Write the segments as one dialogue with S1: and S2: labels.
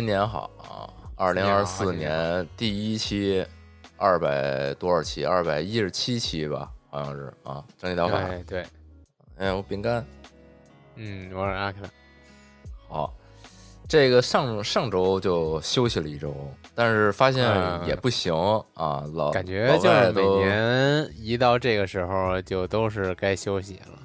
S1: 新年好啊！二零二四年第一期，二百多少期？二百一十七期吧，好像是啊。蒸汽疗法，
S2: 对对，
S1: 哎，我饼干
S2: 嗯，我是阿克。
S1: 好，这个上上周就休息了一周，但是发现
S2: 嗯
S1: 也不行啊，老
S2: 感觉就是每年一到这个时候，就都是该休息了，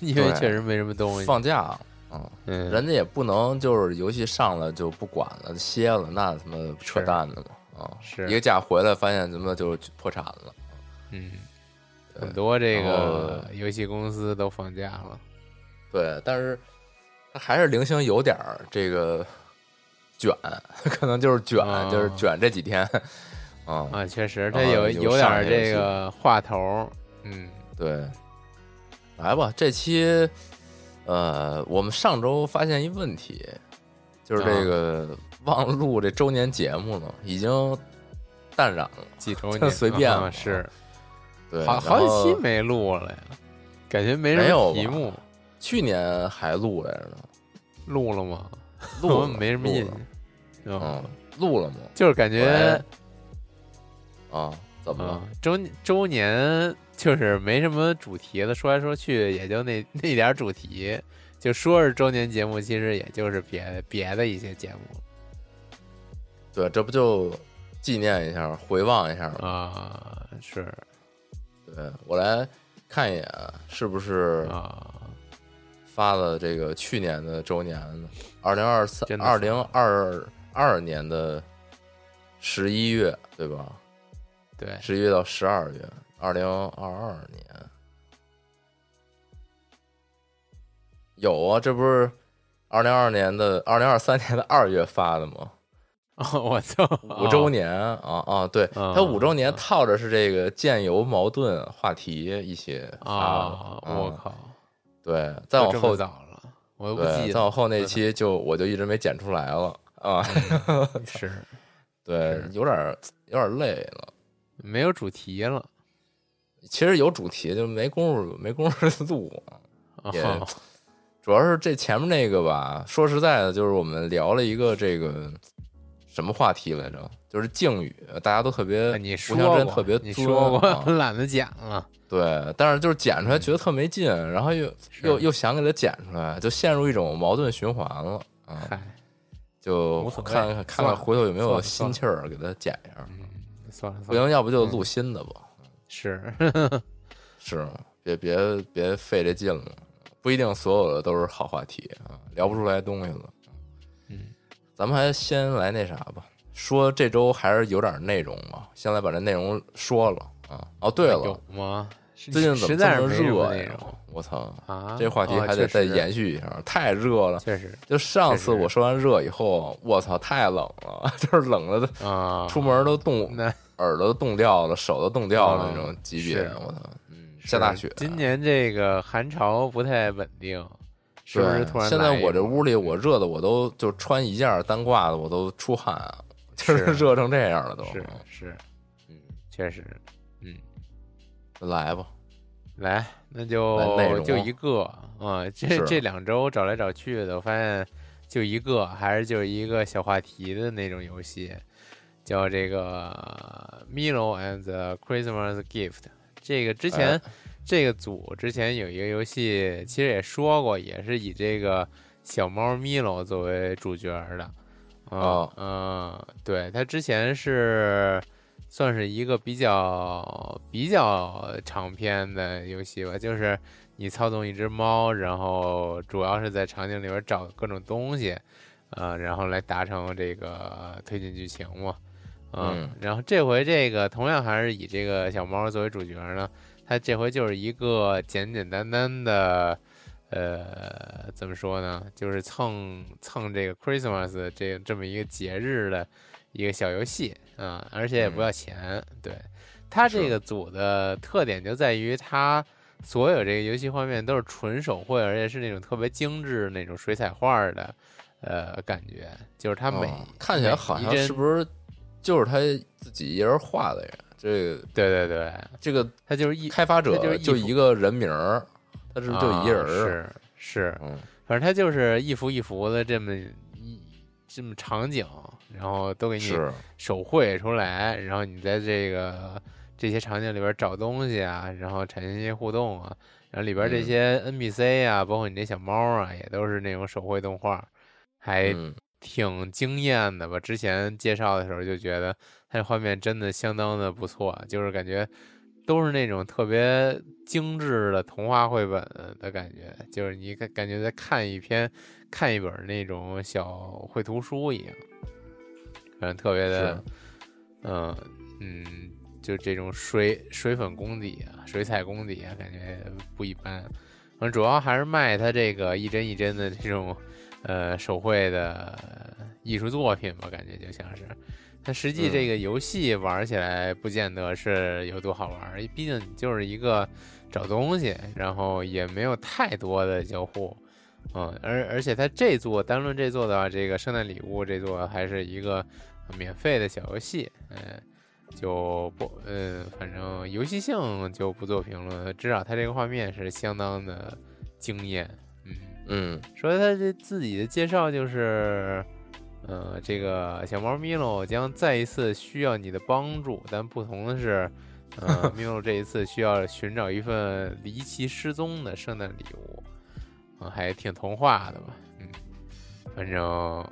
S2: 因为确实没什么东西。
S1: 放假，嗯，
S2: 嗯，
S1: 人家也不能就是游戏上了就不管了歇了，那他妈扯淡的嘛啊！
S2: 是
S1: 一个假回来发现怎么就破产了。
S2: 嗯，很多这个游戏公司都放假了。
S1: 对，但是它还是零星有点儿这个卷，可能就是卷，
S2: 啊
S1: 就是卷这几天。啊、
S2: 啊，确实，
S1: 这
S2: 有
S1: 有
S2: 有点这个话头儿。嗯，
S1: 对，来吧，这期呃，我们上周发现一问题，就是这个忘录这周年节目了，已经淡然了。
S2: 几周年
S1: 随便了
S2: 啊 是
S1: 对，
S2: 好好几期没录了呀，感觉没什
S1: 没有
S2: 题目。
S1: 去年还录来着呢，
S2: 录了吗？
S1: 录了
S2: 没什么印
S1: 了
S2: 象。
S1: 嗯，录了吗？
S2: 就是感觉
S1: 啊，怎么了
S2: 啊？，周周年就是没什么主题了，说来说去也就那 那点儿主题，就说是周年节目，其实也就是别别的一些节目
S1: 对，这不就纪念一下、回望一下吗？
S2: 啊，是
S1: 对我来看一眼，是不是
S2: 啊，
S1: 发了这个去年的周年呢？二零二三、二零二二年的十一月，对吧？
S2: 对，
S1: 十一月到十二月，二零二二年。有啊，这不是二零二年的二零二三年的二月发的吗？
S2: 哦，我操，
S1: 五周年啊啊，对，
S2: 啊
S1: 它五周年套着是这个建油矛盾话题一些
S2: 啊，
S1: 嗯。
S2: 我靠，
S1: 对，再往后
S2: 早了，我又不，记得
S1: 再往后那期就我就一直没剪出来了啊，
S2: 是
S1: 对，有点儿有点儿累了。
S2: 没有主题了。
S1: 其实有主题，就没工夫没工夫录，也
S2: 哦
S1: 主要是这前面那个吧。说实在的，就是我们聊了一个这个什么话题来着，就是敬语，大家都特别互相
S2: 说过，
S1: 之间特别
S2: 你说过，
S1: 啊。
S2: 懒得剪了。
S1: 对，但是就是剪出来觉得特没劲，然后又又又想给它剪出来，就陷入一种矛盾循环了就看看看看回头有没有心气儿给它剪一下，
S2: 嗯，算了算了，
S1: 不行，要不就录新的吧。
S2: 是
S1: 是，别别别费这劲了，不一定所有的都是好话题啊，聊不出来东西了。
S2: 嗯，
S1: 咱们还先来那啥吧，说这周还是有点内容吧，先来把这内容说了啊。哦，对了
S2: 有，吗？
S1: 最近怎么这么热呀？我操，
S2: 啊！
S1: 这话题
S2: 哦
S1: 还得再延续一下，太热了。
S2: 确实
S1: 就上次我说完热以后，我操，太冷了，就是冷的
S2: 啊，
S1: 出门都冻，
S2: 那
S1: 耳朵都冻掉了，手都冻掉了那种级别
S2: 是。
S1: 我操，嗯，下大雪。
S2: 今年这个寒潮不太稳定，是不是突然
S1: 现在我这屋里，我热的我都就穿一件单褂子，我都出汗啊，就是
S2: 是。
S1: 热成这样了都。
S2: 是是，
S1: 嗯，
S2: 确实，嗯，
S1: 来吧，
S2: 来，那就就一个啊，这这两周找来找去的，我发现就一个，还是就是一个小话题的那种游戏，叫这个 Milo and the Christmas Gift。这个之前、
S1: 哎
S2: 这个组之前有一个游戏，其实也说过，也是以这个小猫 Milo 作为主角的。啊
S1: 哦
S2: 嗯，对，它之前是算是一个比较比较长篇的游戏吧，就是你操纵一只猫，然后主要是在场景里边找各种东西，呃，然后来达成这个推进剧情嘛。
S1: 嗯。
S2: 然后这回这个同样还是以这个小猫作为主角呢，它这回就是一个简简单单的，呃，怎么说呢，就是蹭蹭这个 Christmas 这这么一个节日的一个小游戏啊、而且也不要钱。对，它这个组的特点就在于它所有这个游戏画面都是纯手绘，而且是那种特别精致那种水彩画的，呃，感觉。就是它每、
S1: 哦看起来好像是不是就是他自己一人画的呀？这个
S2: 对对对，
S1: 这个
S2: 他就是一
S1: 开发者
S2: 它就是一幅
S1: 就一个人名儿，他是就一人
S2: 啊
S1: 儿？啊
S2: 是是，
S1: 嗯。
S2: 反正他就是一幅一幅的这么一这么场景，然后都给你手绘出来，然后你在这个这些场景里边找东西啊，然后产生一些互动啊，然后里边这
S1: 嗯。
S2: 些 NPC 啊，包括你这小猫啊，也都是那种手绘动画，还
S1: 嗯
S2: 挺惊艳的吧？之前介绍的时候就觉得它这画面真的相当的不错，就是感觉都是那种特别精致的童话绘本的感觉，就是你感感觉在看一篇看一本那种小绘图书一样，反正特别的，嗯嗯，就这种水水粉功底啊，水彩功底啊，感觉不一般。反正主要还是卖它这个一帧一帧的这种呃手绘的艺术作品吧，感觉就像是。它实际
S1: 嗯
S2: 这个游戏玩起来不见得是有多好玩儿，毕竟你就是一个找东西，然后也没有太多的交互，嗯，而而且它这座单论这座的话，这个圣诞礼物这座还是一个免费的小游戏，嗯，就不，嗯，反正游戏性就不做评论，至少它这个画面是相当的惊艳，嗯。
S1: 嗯
S2: 说他这自己的介绍就是，呃，这个小猫咪露将再一次需要你的帮助，但不同的是，呃，咪洛这一次需要寻找一份离奇失踪的圣诞礼物，啊、还挺童话的吧，嗯，反正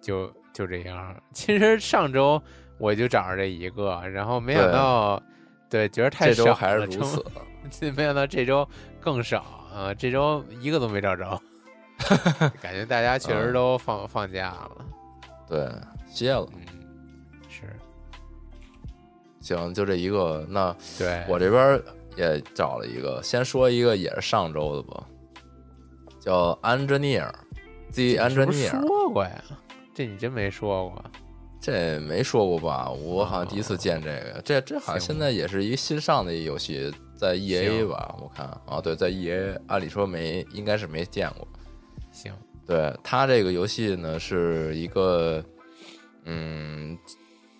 S2: 就就这样。其实上周我就找着这一个，然后没想到，对，觉得太
S1: 这
S2: 少
S1: 周还是如此。
S2: 没想到这周更少啊！这周一个都没找着，感觉大家确实都放、放假了。
S1: 对，歇了。
S2: 嗯，是
S1: 行，就这一个。那
S2: 对
S1: 我这边也找了一个，先说一个也是上周的吧，叫 Engineer，The Engineer。
S2: 说过呀？这你真没说过。
S1: 这没说过吧？我好像第一次见这个。这这好像现在也是一个新上的一游戏，在 E A 吧？我看啊，对，在 E A，按理说没，应该是没见过。
S2: 行，
S1: 对它这个游戏呢，是一个，嗯，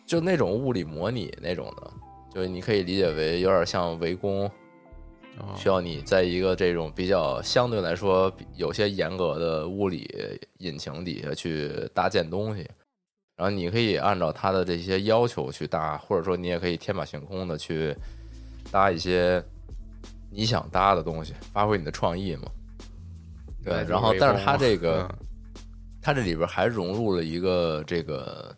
S1: 就那种物理模拟那种的，就是你可以理解为有点像围攻，
S2: 哦、
S1: 需要你在一个这种比较相对来说有些严格的物理引擎底下去搭建东西，然后你可以按照它的这些要求去搭，或者说你也可以天马行空的去搭一些你想搭的东西，发挥你的创意嘛。对然后但是
S2: 围攻
S1: 它这个。
S2: 嗯。
S1: 它这里边还融入了一个这个，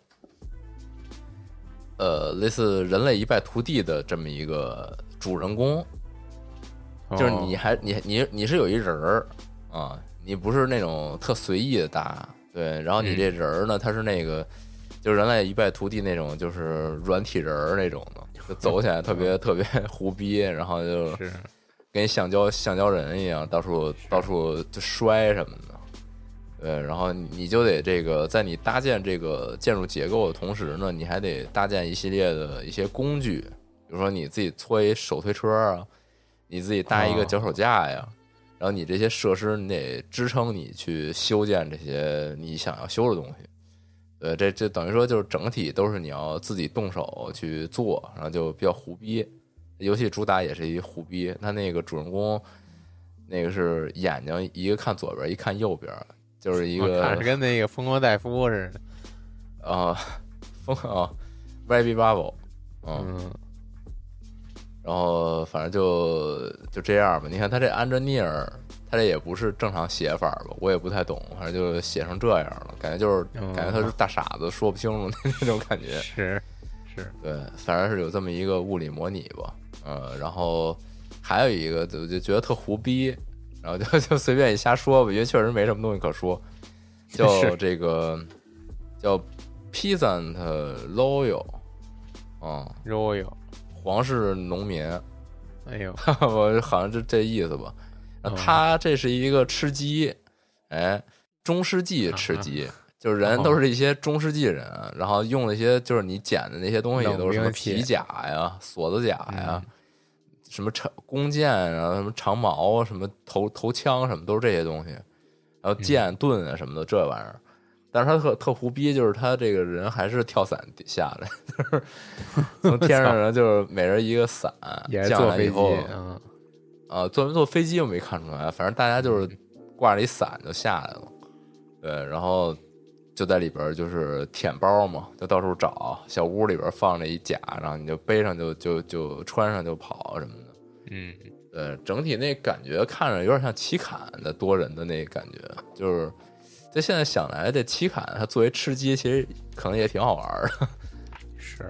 S1: 呃，类似人类一败涂地的这么一个主人公，就是你
S2: 哦
S1: 还你你你是有一人儿啊，你不是那种特随意的搭，对，然后你
S2: 嗯。
S1: 这人儿呢，他是那个就是人类一败涂地那种，就是软体人儿那种的，就走起来特别特别 胡逼，然后就是跟橡胶橡胶人一样，到处到处就摔什么的。对，然后你就得这个，在你搭建这个建筑结构的同时呢，你还得搭建一系列的一些工具，比如说你自己搓一手推车啊，你自己搭一个
S2: 哦
S1: 脚手架呀，然后你这些设施你得支撑你去修建这些你想要修的东西。对，这这等于说就是整体都是你要自己动手去做，然后就比较胡逼。游戏主打也是一胡逼，他那个主人公那个是眼睛一个看左边，一看右边，就是一个
S2: 我看着跟那个疯狂戴夫似的。
S1: 啊，疯啊 a b y Bubble，嗯，
S2: 嗯，
S1: 然后反正就就这样吧。你看他这 engineer，他这也不是正常写法吧？我也不太懂，反正就写成这样了，感觉就是
S2: 哦
S1: 感觉他是大傻子，说不清楚那 那种感觉。
S2: 是是
S1: 对，反正是有这么一个物理模拟吧，呃，然后还有一个我就觉得特胡逼，然后就 就随便一瞎说吧，因为确实没什么东西可说，叫这个叫 Peasant Loyal，啊、
S2: Royal，
S1: 皇室农民，
S2: 哎呦，
S1: 我好像就这意思吧。他这是一个吃鸡，哎，中世纪吃鸡，就是人
S2: 哦
S1: 都是一些中世纪人，然后用那些就是你捡的那些东西都是什么皮甲呀、锁子甲呀、
S2: 嗯
S1: 什么长弓箭啊、什么长矛啊、什么头头枪什么都是这些东西，然后剑盾啊什么的这玩意儿。但是他特特胡逼，就是他这个人还是跳伞下来，就是 从天上呢，就是每人一个伞，降
S2: 坐飞机，
S1: 来以后，
S2: 嗯，
S1: 啊，坐没坐飞机我没看出来，反正大家就是挂着一伞就下来了，对，然后就在里边就是舔包嘛，就到处找，小屋里边放着一甲，然后你就背上就就就穿上就跑什么的。
S2: 嗯，
S1: 呃，整体那感觉看着有点像奇坎的多人的那感觉，就是在现在想来，这奇坎它作为吃鸡，其实可能也挺好玩儿的。
S2: 是。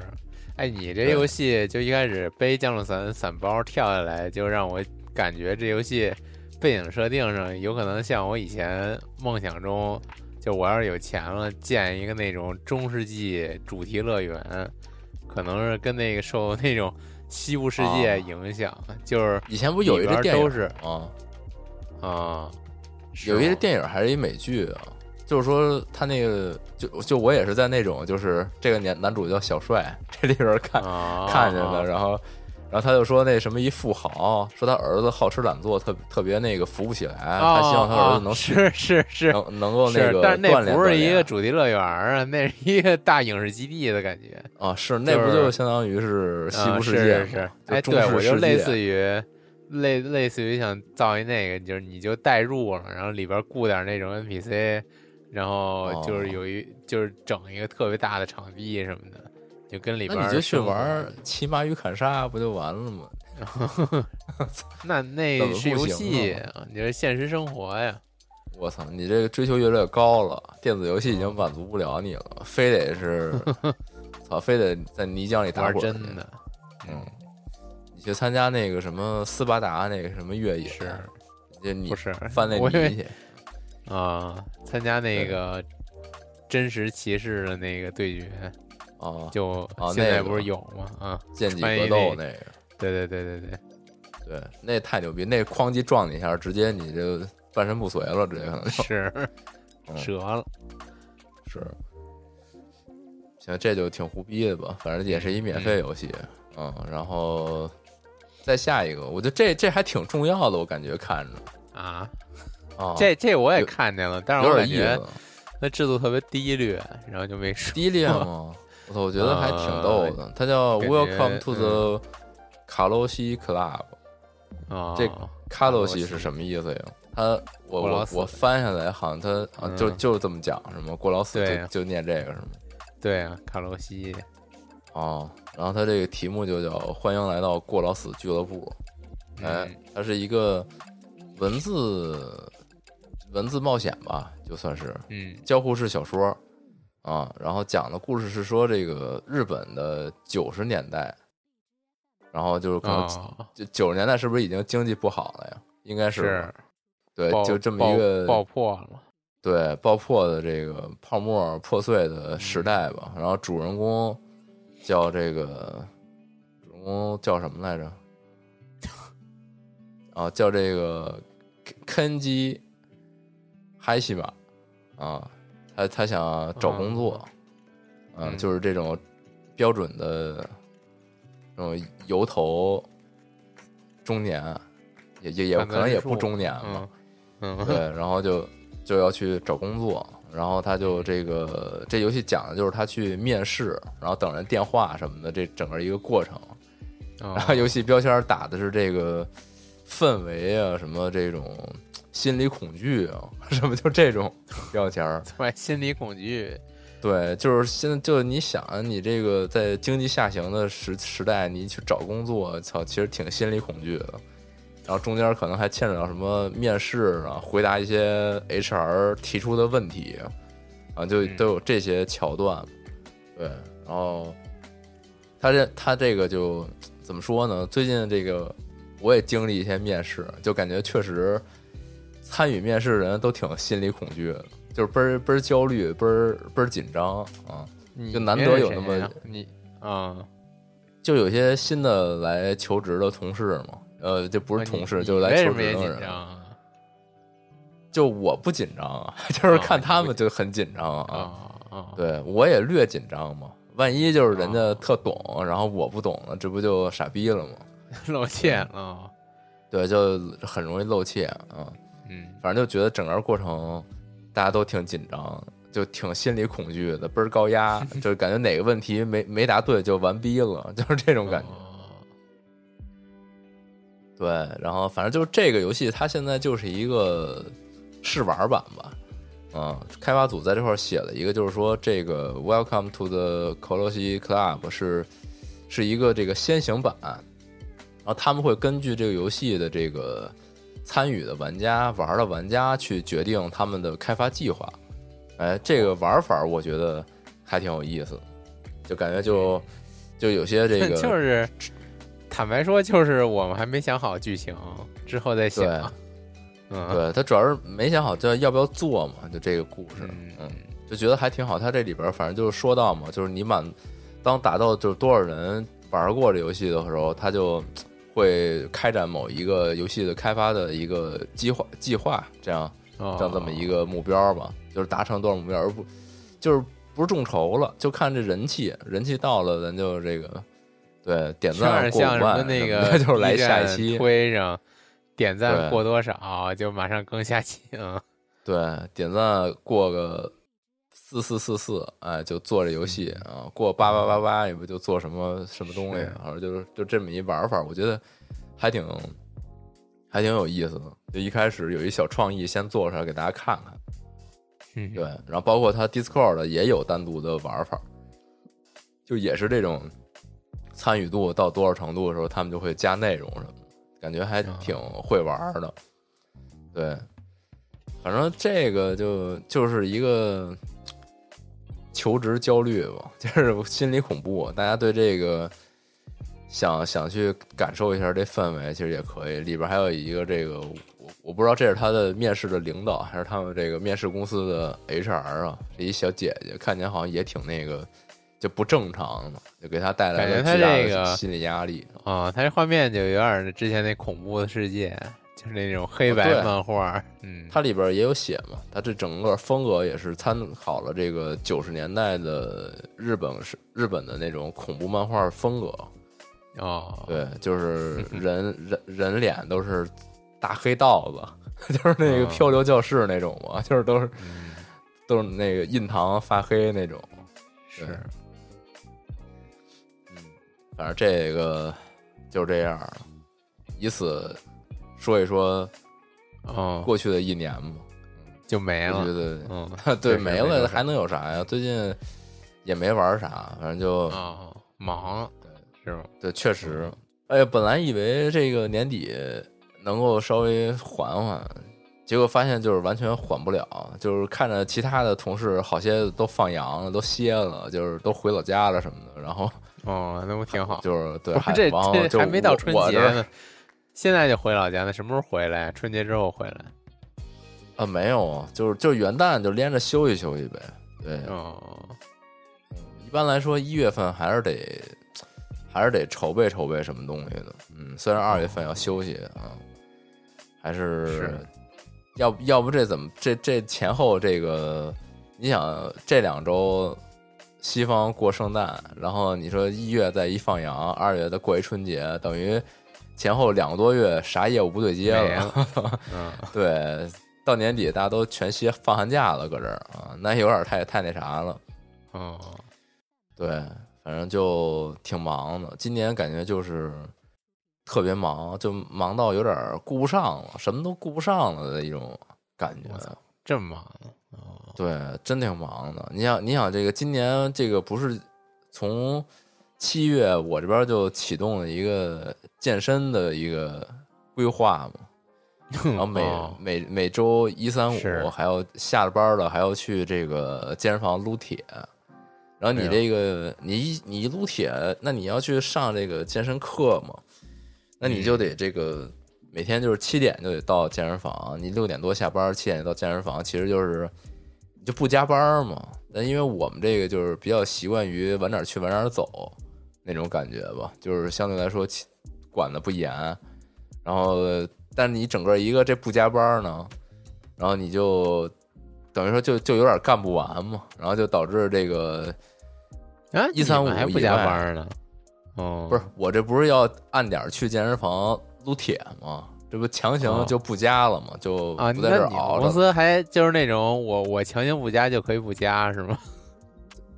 S2: 哎，你这游戏就一开始背降落伞伞包跳下来，就让我感觉这游戏背景设定上有可能像我以前梦想中，就我要是有钱了，建一个那种中世纪主题乐园，可能是跟那个受那种西部世界
S1: 哦
S2: 影响，就是
S1: 以前不有一个电影
S2: 都是
S1: 啊，
S2: 啊，
S1: 有一个电影还是一美剧啊，就是说他那个就就我也是在那种就是这个年男主叫小帅，这里边看、
S2: 啊
S1: 看见的，然后然后他就说那什么一富豪说他儿子好吃懒做，特特别那个扶不起来，他希望他儿子能
S2: 啊是是是
S1: 能能够那个，
S2: 是但是那不是一个主题乐园啊，那是一个大影视基地的感觉。
S1: 啊，是那不
S2: 就是
S1: 相当于是西
S2: 啊
S1: 部世界吗？
S2: 是哎，对我就类似于类类似于想造一那个，就是你就代入了，然后里边雇点那种 NPC，然后就是
S1: 哦
S2: 有一、就是整一个特别大的场地什么的，就跟里边
S1: 那你就去玩骑马与砍杀不就完了吗？
S2: 那那 是游戏你这是现实生活呀。
S1: 我操，你这个追求越来越高了，电子游戏已经满足不了你了，非得是，操，非得在泥浆里打
S2: 真的，
S1: 嗯，你去参加那个什么斯巴达那个什么越野，
S2: 是
S1: 就你
S2: 不是
S1: 翻那泥去，
S2: 啊？参加那个真实骑士的那个对决，
S1: 啊，
S2: 就
S1: 哦那个
S2: 现在不是有吗？啊，
S1: 剑戟格斗
S2: 那
S1: 那个，
S2: 对对对对对，
S1: 对，那太牛逼，那哐叽撞你一下，直接你就半身不遂了，直接可能就是 嗯
S2: 折了。
S1: 是。行，这就挺胡逼的吧，反正也是一免费游戏，嗯，然后再下一个，我觉得这这还挺重要的，我感觉看着
S2: 啊，
S1: 啊，
S2: 这这我也看见了，但是
S1: 有
S2: 我感觉
S1: 点意思。
S2: 它制度特别低劣，然后就没说。
S1: 低劣吗？我操，我觉得还挺逗的。它叫 Welcome to the 卡洛西 Club。
S2: 啊，
S1: 这卡洛西
S2: 西
S1: 是什么意思呀？他我我我翻下来，好像他啊就
S2: 嗯
S1: 就这么讲是吗？过劳死就就念这个是吗？
S2: 对啊，卡洛西
S1: 哦，然后他这个题目就叫“欢迎来到过劳死俱乐部”。哎
S2: 嗯，
S1: 它是一个文字文字冒险吧，就算是
S2: 嗯
S1: 交互式小说啊，然后讲的故事是说这个日本的九十年代，然后就是可能
S2: 啊，
S1: 就九十年代是不是已经经济不好了呀？应该
S2: 是
S1: 对，就这么一个
S2: 爆破了。
S1: 对爆破的这个泡沫破碎的时代吧。然后主人公叫这个主人公叫什么来着？啊，叫这个肯基海西马啊，他他想找工作，嗯，
S2: 嗯
S1: 就是这种标准的这种油头中年，也也也可能也不中年嘛，
S2: 嗯嗯，
S1: 对，然后就就要去找工作，然后他就这个这游戏讲的就是他去面试，然后等人电话什么的，这整个一个过程。
S2: 然
S1: 然后游戏标签打的是这个氛围啊，什么这种心理恐惧啊，什么就这种标签儿。
S2: 对心理恐惧，
S1: 对，就是现在就你想啊，你这个在经济下行的时时代，你去找工作，操，其实挺心理恐惧的。然后中间可能还牵扯到什么面试啊，回答一些 HR 提出的问题啊，就
S2: 嗯
S1: 都有这些桥段。对，然后他这他这个就怎么说呢？最近这个我也经历一些面试，就感觉确实参与面试的人都挺心理恐惧的，就是倍儿倍儿焦虑，倍儿倍儿紧张啊。就难得有那么
S2: 你啊，
S1: 就有些新的来求职的同事嘛，呃，就不是同事，就是来求职的人。就我不紧张啊，就是
S2: 哦
S1: 看他们就很紧张
S2: 啊。
S1: 对我也略紧张嘛，万一就是人家
S2: 哦
S1: 特懂，然后我不懂了，这不就傻逼了吗？
S2: 露怯了，
S1: 对，就很容易露怯啊。
S2: 嗯，
S1: 反正就觉得整个过程大家都挺紧张，就挺心理恐惧的，倍儿高压，就是感觉哪个问题没没答对就完逼了，就是这种感觉。
S2: 哦
S1: 对，然后反正就是这个游戏，它现在就是一个试玩版吧。嗯，开发组在这块儿写了一个，就是说这个 Welcome to the Colossi Club 是是一个这个先行版，然后他们会根据这个游戏的这个参与的玩家、玩的玩家去决定他们的开发计划。哎，这个玩法我觉得还挺有意思的，就感觉就 就有些这个
S2: 就是坦白说，就是我们还没想好剧情，之后再
S1: 对
S2: 想。嗯，
S1: 对他主要是没想好这要不要做嘛，就这个故事，
S2: 嗯
S1: 嗯，就觉得还挺好。他这里边反正就是说到嘛，就是你满当达到就是多少人玩过这游戏的时候，他就会开展某一个游戏的开发的一个计划计划，这样
S2: 哦
S1: 这样这么一个目标吧，就是达成多少目标，而不就是不是众筹了，就看这人气，人气到了咱就这个对点赞过万
S2: 那个
S1: 就是来下一期，
S2: 推上点赞过多少就马上更下期。嗯，
S1: 对，点赞过个四四四四，哎，就做这游戏啊；过八八八八，也不就做什么什么东西
S2: 是，
S1: 然后就是就这么一玩法，我觉得还挺还挺有意思的。就一开始有一小创意，先做出来给大家看看。
S2: 嗯
S1: 对，然后包括它 Discord 也有单独的玩法，就也是这种参与度到多少程度的时候，他们就会加内容什么的，感觉还挺会玩的。对，反正这个就就是一个求职焦虑吧，就是心理恐怖，大家对这个。想想去感受一下这氛围，其实也可以。里边还有一个这个，我我不知道这是他的面试的领导，还是他们这个面试公司的 HR 啊，这一小姐姐，看起来好像也挺那个，就不正常的，就给他带来了巨大
S2: 这个
S1: 的心理压力。
S2: 啊，他这画面就有点之前那恐怖的世界，就是那种黑白漫画。嗯，
S1: 它里边也有写嘛，它这整个风格也是参考了这个九十年代的日本是日本的那种恐怖漫画风格。
S2: 哦，
S1: 对，就是 人人人脸都是大黑道子，就是那个
S2: 嗯
S1: 漂流教室那种嘛，就是都是
S2: 嗯，
S1: 都是那个印堂发黑那种。
S2: 是
S1: 嗯，反正这个就这样了，以此说一说
S2: 哦，
S1: 过去的一年嘛。
S2: 就没了。
S1: 我觉得
S2: 嗯，
S1: 对没了还能有啥呀？最近也没玩啥，反正就
S2: 哦，忙是吗？
S1: 对，确实。哎呀，本来以为这个年底能够稍微缓缓，结果发现就是完全缓不了。就是看着其他的同事好些都放羊了，都歇了，就是都回老家了什么的。然后
S2: 哦，那不挺好？
S1: 就是对，还这
S2: 这还没到春节呢，现在就回老家，那什么时候回来？春节之后回来？
S1: 啊，没有啊，就是就是元旦就连着休息休息呗。对，
S2: 哦，
S1: 一般来说一月份还是得还是得筹备筹备什么东西的。嗯，虽然二月份要休息啊，还是
S2: 是
S1: 要不要不这怎么这这前后这个，你想这两周西方过圣诞，然后你说一月再一放羊，二月再过一春节，等于前后两个多月啥业务不对接
S2: 没
S1: 了。
S2: 了。嗯，
S1: 对，到年底大家都全歇放寒假了，搁这儿啊，那有点太太那啥了。
S2: 哦，
S1: 对，反正就挺忙的。今年感觉就是特别忙，就忙到有点顾不上了，什么都顾不上了的一种感觉
S2: 这么忙？哦，
S1: 对，真挺忙的。你想，你想这个今年这个不是从七月我这边就启动了一个健身的一个规划嘛，然后每、
S2: 哦。
S1: 每每周一三五还要下了班了还要去这个健身房撸铁，然后你这个你一你一撸铁，那你要去上这个健身课嘛，那你就得这个每天就是七点就得到健身房，你六点多下班，七点到健身房，其实就是你就不加班嘛。那因为我们这个就是比较习惯于晚点去晚点走那种感觉吧，就是相对来说管的不严，然后但你整个一个这不加班呢，然后你就等于说就就有点干不完嘛，然后就导致这个
S2: 啊，
S1: 一
S2: 三五还不加班呢？哦，
S1: 不是我这不是要按点儿去健身房撸铁吗？这不强行
S2: 哦
S1: 就不加了吗？就
S2: 啊，
S1: 不在这儿
S2: 那你们公。司还就是那种我我强行不加就可以不加是吗？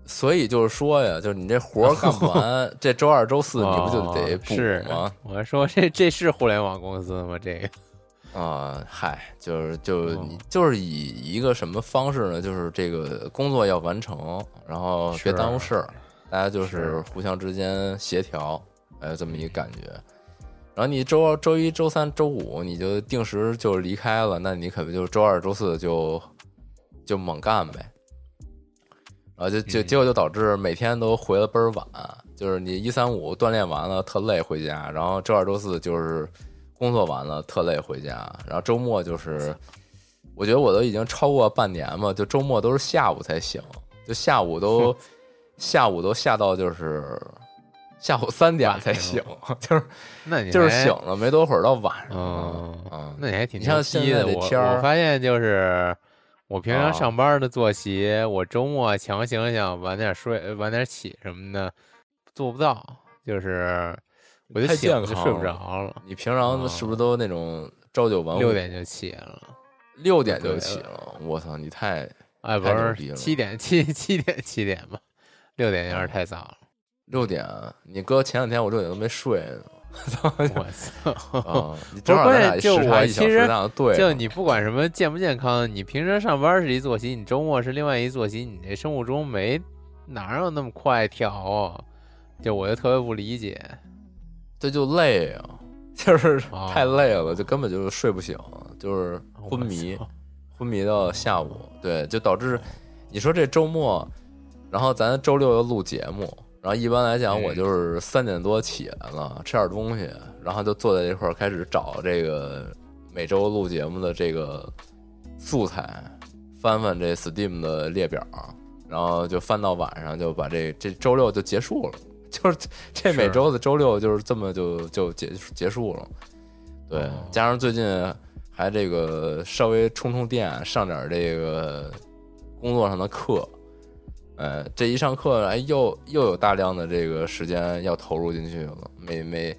S1: 所以就是说呀，就是你这活儿干不完，这周二、周四你不就得
S2: 哦
S1: 补
S2: 是
S1: 吗？
S2: 我说这这是互联网公司吗？这个
S1: 啊，嗨，就是就就是以一个什么方式呢？就是这个工作要完成，然后别耽误事儿，大家就是
S2: 是
S1: 互相之间协调，哎，这么一个感觉。然后你周二、周一周三、周五你就定时就离开了，那你可不就周二、周四就就猛干呗。然后就就
S2: 嗯
S1: 结果就导致每天都回的倍儿晚，就是你一三五锻炼完了特累回家，然后周二周四就是工作完了特累回家，然后周末就是，我觉得我都已经超过半年嘛，就周末都是下午才醒，就下午都下午都下到就是下午三点才醒，就是
S2: 那你
S1: 就是醒了没多会儿到晚上
S2: 嗯
S1: 了，嗯，
S2: 那你还挺
S1: 你像
S2: 牛逼的。我
S1: 现在这天儿
S2: 我发现就是我平常
S1: 啊
S2: 上班的作息，我周末强行想晚点睡、晚点起什么的，做不到。就是我就
S1: 太
S2: 醒了就睡不着了，
S1: 你平常是不是都那种朝九晚五？
S2: 六点就起了。
S1: 六点就起了，我操，你太
S2: 哎，不是
S1: 太牛逼了
S2: 七点七七点七点吧，六点有点太早了。
S1: 六点，你哥前两天我六点都没睡呢。
S2: 我 操！
S1: 啊，你正好
S2: 关
S1: 咱俩
S2: 键就
S1: 时差一小时，
S2: 我其实
S1: 对，
S2: 就你不管什么健不健康，你平时上班是一作息，你周末是另外一作息，你这生物钟没哪有那么快调啊？就我就特别不理解。
S1: 这就累啊，就是
S2: 哦
S1: 太累了，就根本就睡不醒，就是昏迷昏迷到下午，对，就导致你说这周末，然后咱周六又录节目，然后一般来讲
S2: 嗯。
S1: 我就是三点多起来了，吃点东西，然后就坐在这块儿开始找这个每周录节目的这个素材，翻翻这 Steam 的列表，然后就翻到晚上就把这这周六就结束了，就是这每周的周六就是这么就就结结束了，对
S2: 哦，
S1: 加上最近还这个稍微充充电，上点这个工作上的课，呃，这一上课，哎，又又有大量的这个时间要投入进去了，每每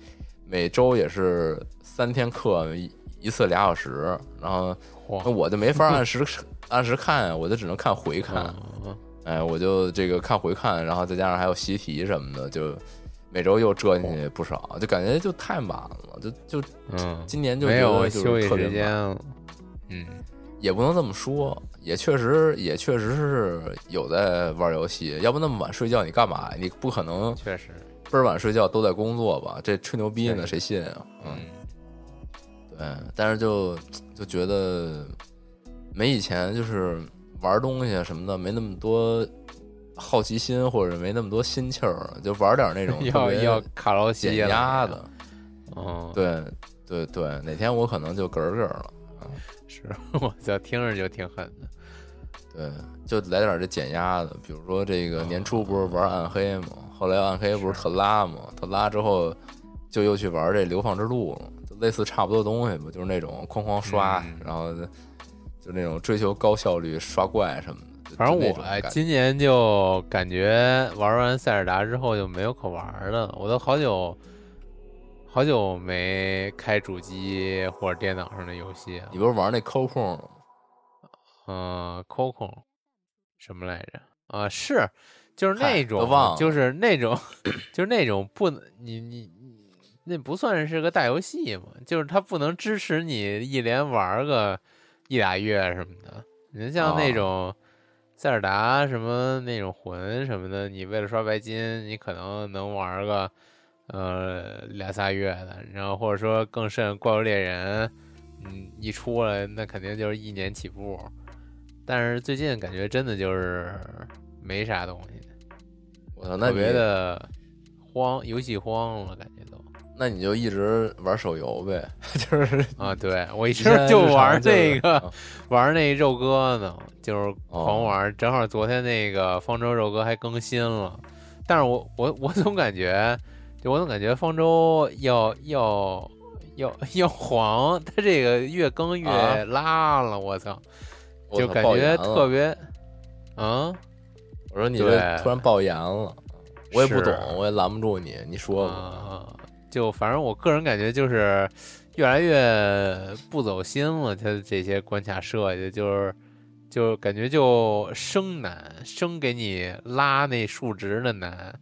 S1: 每周也是三天课，一一次俩小时，然后那，我就没法按 时按时看呀，我就只能看回看，
S2: 嗯
S1: 哎，我就这个看回看，然后再加上还有习题什么的，就每周又折进去不少，就感觉就太满了，就就
S2: 嗯，
S1: 今年就就是
S2: 有休息时间了。嗯，
S1: 也不能这么说，也确实也确实是有在玩游戏，要不那么晚睡觉你干嘛？你不可能
S2: 确实，
S1: 倍儿晚睡觉都在工作吧？这吹牛逼呢，谁信啊？嗯，
S2: 嗯，
S1: 对，但是就就觉得没以前就是玩东西啊什么的没那么多好奇心，或者没那么多心气儿，就玩点那种 特
S2: 要
S1: 别
S2: 要卡劳西
S1: 减压的。
S2: 嗯，
S1: 对对对，哪天我可能就嗝嗝了。
S2: 是我就，听着就挺狠的。
S1: 对，就来点这减压的，比如说这个年初不是玩暗黑嘛，后来暗黑不是特拉嘛，特拉之后就又去玩这流放之路了，就类似差不多东西吧，就是那种哐哐刷，
S2: 嗯
S1: 然后就那种追求高效率刷怪什么的。
S2: 反正我哎今年就感觉玩完塞尔达之后就没有可玩的了，我都好久好久没开主机或者电脑上的游戏了。
S1: 你不是玩那抠控了吗？
S2: 嗯，Coco 什么来着？啊，是就是那种就是那种，就是那种不能你你你那不算是个大游戏嘛，就是它不能支持你一连玩个一俩月什么的。你像那
S1: 哦
S2: 种塞尔达什么那种魂什么的，你为了刷白金，你可能能玩个呃俩仨月的，然后或者说更甚怪物猎人，嗯，一出来那肯定就是一年起步。但是最近感觉真的就是没啥东西，
S1: 我操，那
S2: 特别的慌，游戏慌了，感觉都
S1: 那你就一直玩手游呗，就是
S2: 啊，对我一直就玩
S1: 就是
S2: 那个
S1: 啊
S2: 玩那肉鸽呢，就是
S1: 哦
S2: 狂玩。正好昨天那个方舟肉鸽还更新了，但是我我我总感觉，就我总感觉方舟要要要要黄，它这个越更越
S1: 啊
S2: 拉了，我操，
S1: 我
S2: 就感觉特别，啊。
S1: 我说你这突然爆炎了，我也不懂，我也拦不住你，你说吧。
S2: 啊，就反正我个人感觉就是越来越不走心了，他的这些关卡设计就是就感觉就生难，生给你拉那数值的难，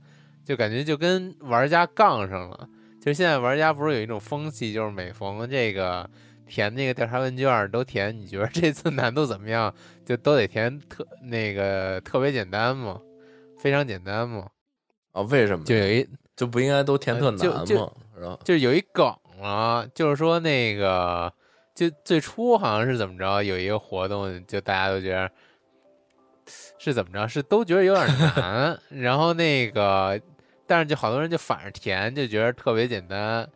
S2: 就感觉就跟玩家杠上了。就现在玩家不是有一种风气，就是每逢这个填那个调查问卷都填，你觉得这次难度怎么样，就都得填特那个特别简单嘛，非常简单嘛，
S1: 啊，为什么
S2: 就有一
S1: 就不应该都填特难吗？是吧？
S2: 就有一梗啊，就是说那个，就最初好像是怎么着，有一个活动，就大家都觉得是怎么着，是都觉得有点难，然后那个，但是就好多人就反着填，就觉得特别简单，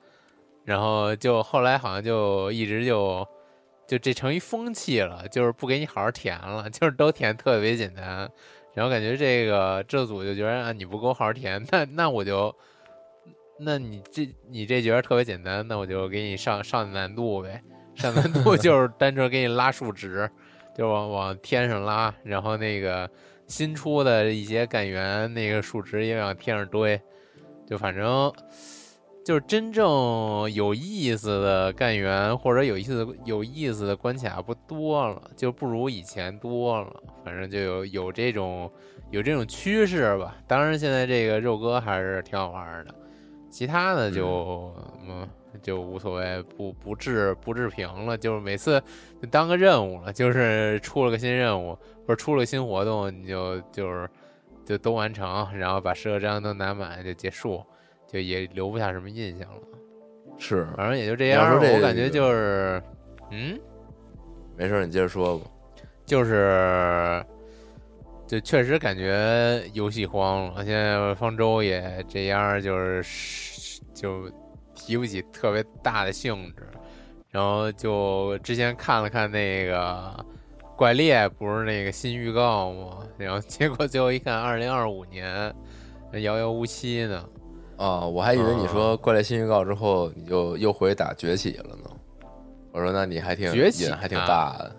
S2: 然后就后来好像就一直就就这成一风气了，就是不给你好好填了，就是都填特别简单，然后感觉这个这组就觉得啊你不给我好好填，那那我就。那你这你这觉得特别简单，那我就给你上上难度呗。上难度 就是单纯给你拉数值，就往往天上拉，然后那个新出的一些干员那个数值也往天上堆，就反正就是真正有意思的干员或者有意思的有意思的关卡不多了，就不如以前多了。反正就有有这种有这种趋势吧。当然现在这个肉鸽还是挺好玩的。其他的就嗯就无所谓，不不置不置评了，就是每次就当个任务了，就是出了个新任务或者出了个新活动，你就就是就都完成，然后把十个章都拿满就结束，就也留不下什么印象了。
S1: 是，
S2: 反正也就这样，我感觉就是嗯，
S1: 没事，你接着说吧。
S2: 就是就确实感觉游戏荒了。现在方舟也这样，就是就提不起特别大的兴致。然后就之前看了看那个怪猎，不是那个新预告吗？然后结果最后一看，二零二五年遥遥无期呢。
S1: 啊，我还以为你
S2: 啊
S1: 说怪猎新预告之后，你就又回打崛起了呢。我说那你还挺
S2: 崛起
S1: 瘾还挺
S2: 啊
S1: 大的。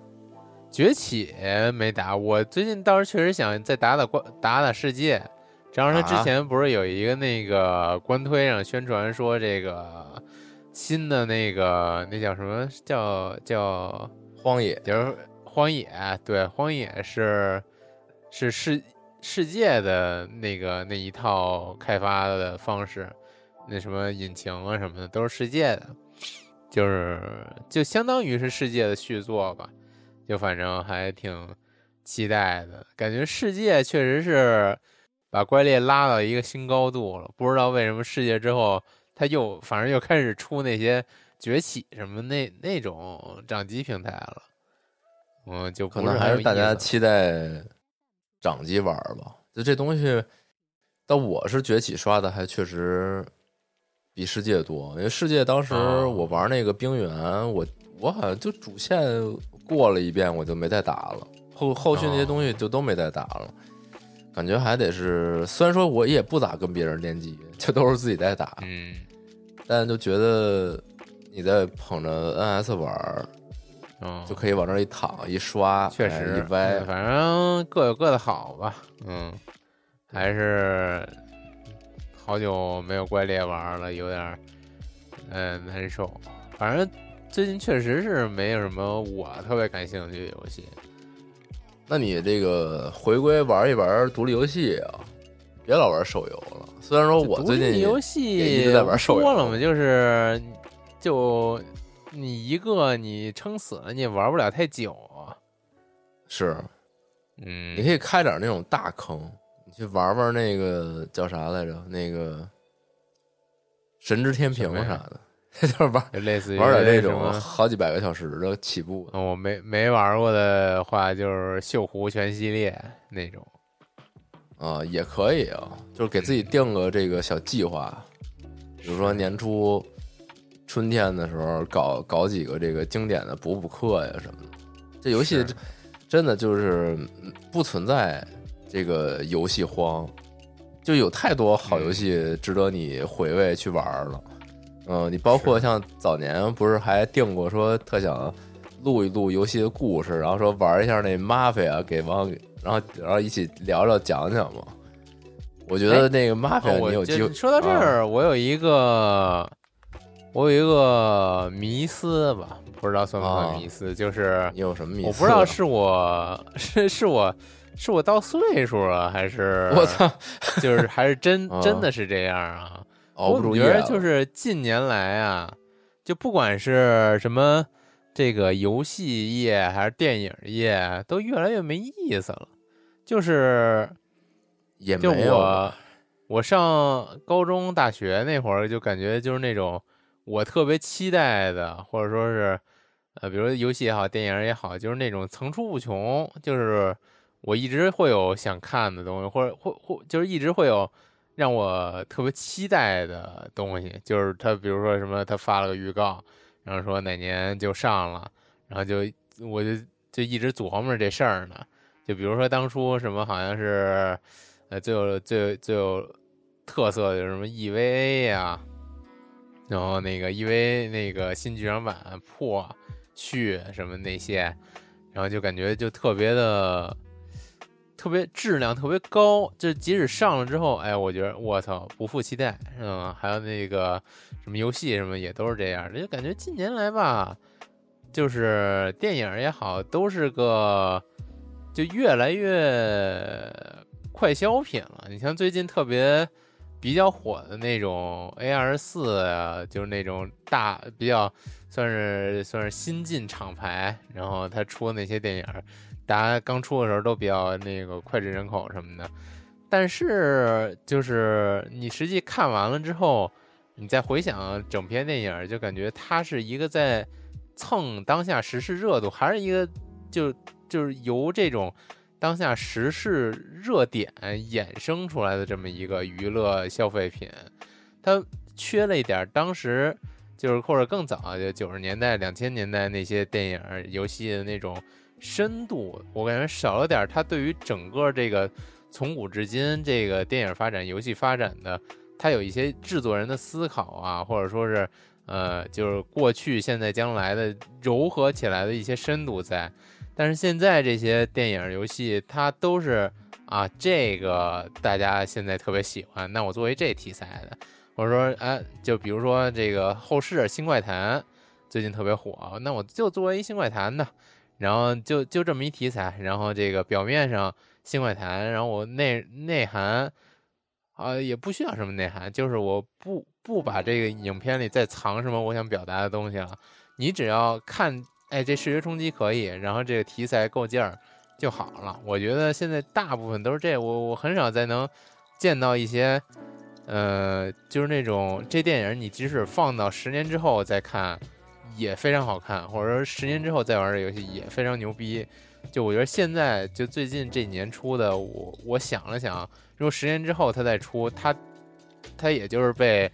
S2: 崛起没打，我最近倒是确实想再打打关打打世界。正好他之
S1: 啊
S2: 前不是有一个那个官推上宣传说这个新的那个那叫什么叫叫
S1: 荒野
S2: 就是荒野，对，荒野是是世世界的那个那一套开发的方式，那什么引擎啊什么的都是世界的，就是就相当于是世界的续作吧，就反正还挺期待的，感觉世界确实是把怪猎拉到一个新高度了，不知道为什么世界之后他又反正又开始出那些崛起什么那那种掌机平台了。嗯，就
S1: 可能还是大家期待掌机玩吧。就这东西，但我是崛起刷的还确实比世界多，因为世界当时
S2: 哦
S1: 我玩那个冰原，我我好像就主线过了一遍，我就没再打了，后后续那些
S2: 哦
S1: 东西就都没再打了。感觉还得是，虽然说我也不咋跟别人联机，就都是自己在打，
S2: 嗯，
S1: 但就觉得你在捧着 NS 玩儿，
S2: 嗯，
S1: 就可以往这儿一躺一刷，哎
S2: 确实
S1: 一歪
S2: 嗯，反正各有各的好吧。嗯，还是好久没有怪猎玩了，有点儿嗯难受。反正最近确实是没有什么我特别感兴趣的游戏。
S1: 那你这个回归玩一玩独立游戏啊，别老玩手游了。虽然说我最近
S2: 立游
S1: 也
S2: 戏
S1: 一直在玩手游
S2: 说了嘛，就是就你一个你撑死了，你也玩不了太久啊。
S1: 是，
S2: 嗯，
S1: 你可以开点那种大坑，你去玩玩那个叫啥来着？那个神之天平啥的，就是玩
S2: 类似于
S1: 玩点这种好几百个小时的起步
S2: 我没没玩过的话，就是锈湖全系列那种。
S1: 啊，也可以啊，就是给自己定个这个小计划，比如说年初春天的时候搞搞几个这个经典的补补课呀什么的。这游戏
S2: 是
S1: 真的就是嗯不存在这个游戏荒，就有太多好游戏值得你回味去玩了。嗯，你包括像早年不是还定过说特想录一录游戏的故事，然后说玩一下那 Mafia 给王，然后然后一起聊聊讲讲嘛。我觉得那个
S2: 我就
S1: 你有机会
S2: 说到这
S1: 啊
S2: 儿，我有一个，我有一个迷思吧，不知道算不
S1: 啊
S2: 算迷思，就是
S1: 你有什么迷思？
S2: 我不知道是我是是我是我到岁数了，还是
S1: 我操，
S2: 就是还是真
S1: 啊
S2: 真的是这样啊？
S1: 熬不住
S2: 我觉得就是近年来啊，就不管是什么这个游戏业还是电影业，都越来越没意思了。就是就
S1: 也没有
S2: 我我上高中、大学那会儿，就感觉就是那种我特别期待的，或者说是呃，比如游戏也好，电影也好，就是那种层出不穷，就是我一直会有想看的东西，或者或或就是一直会有让我特别期待的东西，就是他比如说什么，他发了个预告，然后说哪年就上了，然后就我就就一直琢磨着这事儿呢。就比如说当初什么好像是，呃，最有最有最有特色的有什么 EVA 呀、然后那个 EVA 那个新剧场版破续什么那些，然后就感觉就特别的特别质量特别高，就即使上了之后，哎，我觉得我操不负期待，嗯，还有那个什么游戏什么也都是这样，就感觉近年来吧，就是电影也好，都是个就越来越快消品了。你像最近特别比较火的那种 A R 四啊，就是那种大比较算是算是新进厂牌，然后他出的那些电影，大家刚出的时候都比较那个脍炙人口什么的。但是就是你实际看完了之后，你再回想整篇电影，就感觉它是一个在蹭当下时事热度，还是一个就就是由这种当下时事热点衍生出来的这么一个娱乐消费品，它缺了一点当时就是或者更早就九十年代、两千年代那些电影、游戏的那种深度，我感觉少了点它对于整个这个从古至今这个电影发展、游戏发展的，它有一些制作人的思考啊，或者说是呃，就是过去、现在、将来的糅合起来的一些深度在。但是现在这些电影、游戏，它都是啊，这个大家现在特别喜欢，那我作为这题材的，或者说啊，就比如说这个后世新怪谈最近特别火，那我就作为一新怪谈的，然后就就这么一题材，然后这个表面上新怪谈，然后我内内涵啊也不需要什么内涵，就是我不不把这个影片里再藏什么我想表达的东西了，你只要看，哎，这视觉冲击可以，然后这个题材够劲儿就好了。我觉得现在大部分都是这，我我很少再能见到一些，呃，就是那种这电影你即使放到十年之后再看，也非常好看，或者说十年之后再玩这游戏也非常牛逼。就我觉得现在就最近这几年出的，我我想了想，如果十年之后它再出，它它也就是被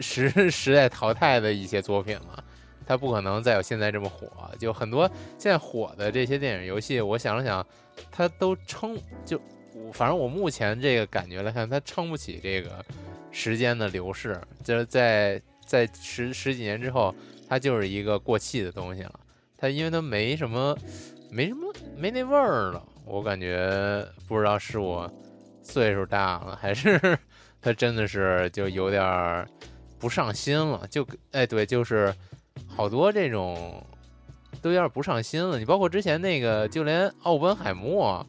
S2: 时 时代淘汰的一些作品了。它不可能再有现在这么火，就很多现在火的这些电影、游戏，我想了想，它都撑就，我反正我目前这个感觉来看，它撑不起这个时间的流逝，就是在在十十几年之后，它就是一个过气的东西了。它因为它没什么，没什么，没那味儿了。我感觉不知道是我岁数大了，还是它真的是就有点不上心了。就哎，对，就是好多这种都有点不上心了。你包括之前那个，就连奥本海默，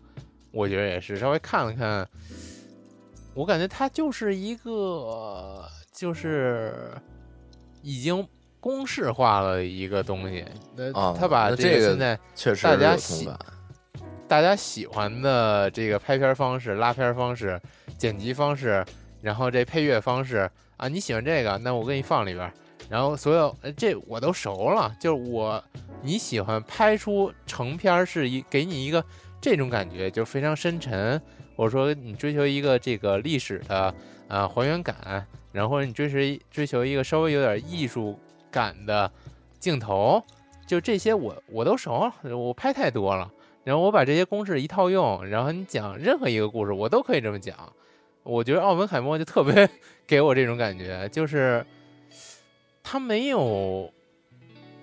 S2: 我觉得也是稍微看了看，我感觉他就是一个就是已经公式化了一个东西。那
S1: 啊
S2: 他把
S1: 这个
S2: 现在
S1: 确实
S2: 大家喜。大家喜欢的这个拍片方式、拉片方式、剪辑方式，然后这配乐方式啊，你喜欢这个，那我给你放里边儿。然后所有这我都熟了，就是我你喜欢拍出成片儿是一给你一个这种感觉就非常深沉，或者说你追求一个这个历史的啊还原感，然后你追求追求一个稍微有点艺术感的镜头，就这些我我都熟了，我拍太多了。然后我把这些公式一套用，然后你讲任何一个故事，我都可以这么讲。我觉得奥本海默就特别 给我这种感觉，就是他没有，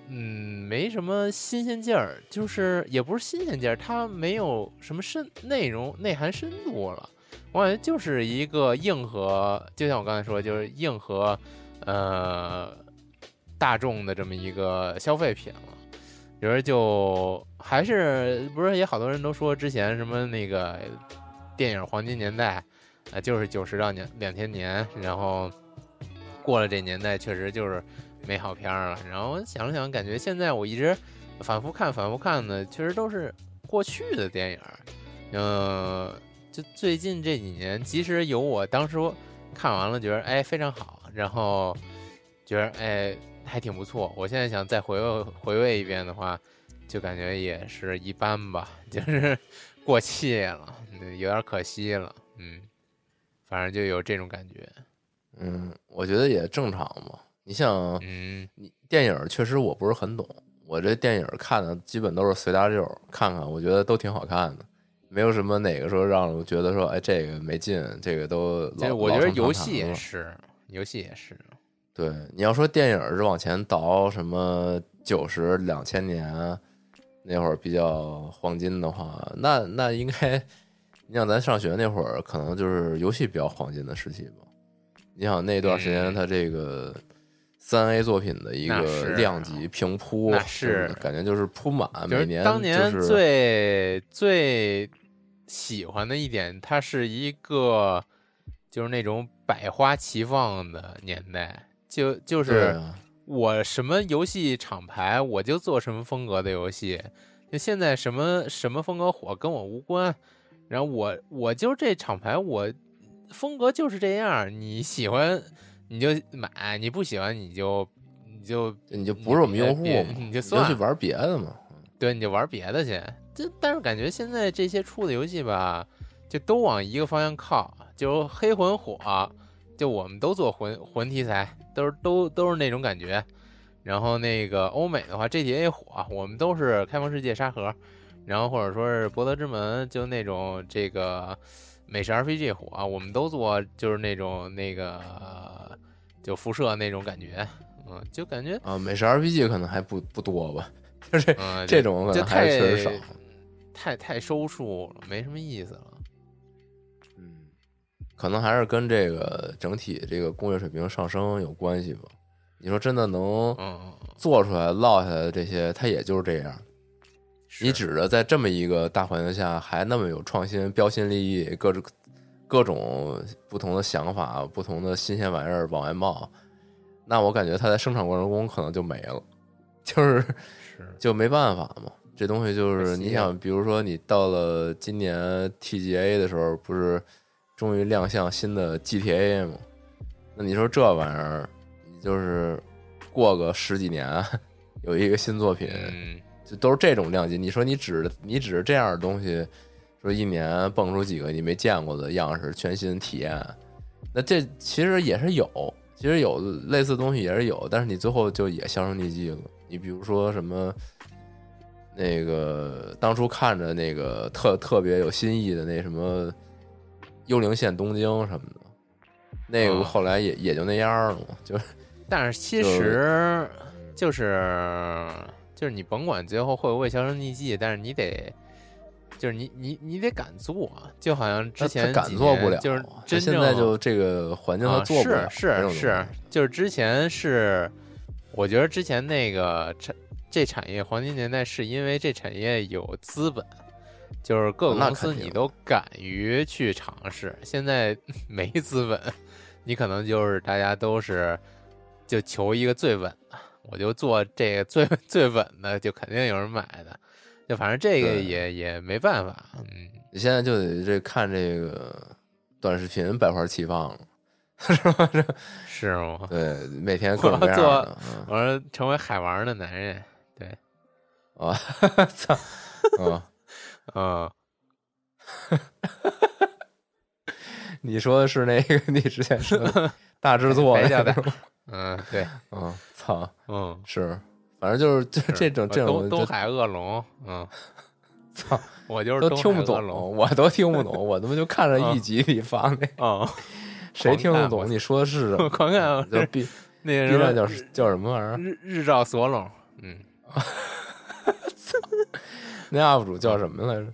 S2: 嗯，没什么新鲜劲儿，就是也不是新鲜劲儿，他没有什么深内容、内涵深度了。我感觉就是一个硬核，就像我刚才说，就是硬核，呃，大众的这么一个消费品了。比如就还是不是也好多人都说之前什么那个电影黄金年代啊，就是九十到年两千年，然后过了这年代确实就是没好片儿了。然后想了想，感觉现在我一直反复看、反复看的，确实都是过去的电影。嗯，就最近这几年，即使有我当时看完了觉得哎非常好，然后觉得哎。还挺不错，我现在想再回味回味一遍的话，就感觉也是一般吧，就是过气了，有点可惜了，嗯，反正就有这种感觉，
S1: 嗯，我觉得也正常嘛。你像，
S2: 嗯，
S1: 你电影确实我不是很懂，我这电影看的基本都是随大溜看看，我觉得都挺好看的，没有什么哪个说让我觉得说，哎，这个没劲，这个都老。
S2: 我觉得游戏也是，游戏也是。
S1: 对，你要说电影是往前倒什么九十两千年那会儿比较黄金的话，那那应该，你想咱上学那会儿，可能就是游戏比较黄金的时期吧。你想那段时间，他这个三 A 作品的一个量级平铺，
S2: 是
S1: 感觉就是铺满，每年
S2: 当年
S1: 最
S2: 最喜欢的一点，它是一个就是那种百花齐放的年代。就就是我什么游戏厂牌，我就做什么风格的游戏。就现在什么什么风格火跟我无关，然后我我就这厂牌，我风格就是这样。你喜欢你就买，你不喜欢你就你就
S1: 你就不是我们用户，
S2: 你就算
S1: 去玩别的嘛。
S2: 对，你就玩别的去。这但是感觉现在这些出的游戏吧，就都往一个方向靠，就黑魂火，就我们都做魂魂题材。都是都都是那种感觉，然后那个欧美的话，GTA 火，我们都是开放世界沙盒，然后或者说是博德之门，就那种这个美式 RPG 火，啊我们都做就是那种那个就辐射那种感觉，嗯，就感觉
S1: 啊，美式 RPG 可能还不不多吧，就是这种可能还确实少，
S2: 太太收束了，没什么意思了。
S1: 嗯可能还是跟这个整体这个工业水平上升有关系吧。你说真的能做出来、落下来的这些，它也就是这样。你指着在这么一个大环境下还那么有创新、标新立异、各种各种不同的想法、不同的新鲜玩意儿往外冒，那我感觉它在生产过程中可能就没了，就是 就没办法嘛。这东西就是你想，比如说你到了今年 TGA 的时候，不是。终于亮相新的 GTA 吗？那你说这玩意儿，你就是过个十几年 有一个新作品，就都是这种量级。你说你指你指着这样的东西，说一年蹦出几个你没见过的样式，全新体验，那这其实也是有，其实有类似东西也是有，但是你最后就也销声匿迹了。你比如说什么那个当初看着那个特特别有新意的那什么。幽灵线东京什么的，那个后来也也就那样了嘛，就。
S2: 但是其实就是就是你甭管最后会不会销声匿迹，但是你得就是你你你得敢做，就好像之前
S1: 敢做不了，
S2: 就是
S1: 现在就这个环境他做不
S2: 了，是是是，就是之前是我觉得之前那个产这产业黄金年代是因为这产业有资本。就是各个公司你都敢于去尝试，现在 没资本，你可能就是大家都是就求一个最稳的，我就做这个最 最稳的，就肯定有人买的，就反正这个也也没办法，嗯，
S1: 你现在就得这看这个短视频百花齐放，是吧？
S2: 是吗？
S1: 对，每天各种各样
S2: 的，我说成为海王的男人，对，
S1: 啊，操，啊。
S2: 嗯，
S1: 你说的是那个你之前说的 大制作
S2: 白叫的
S1: 那个吗？
S2: 嗯，对，
S1: 嗯，操，
S2: 嗯，
S1: 是，反正就是就这种这种就
S2: 东东海恶龙，嗯，
S1: 操，
S2: 我就是
S1: 都听不懂，我都听不懂，我他妈就看着一集里发那，
S2: 嗯，
S1: 谁听得懂你说的是什么？
S2: 狂看
S1: 就
S2: 那什么
S1: 站叫叫什么玩意儿？
S2: 日日照索隆，嗯，
S1: 那 UP 主叫什么来着？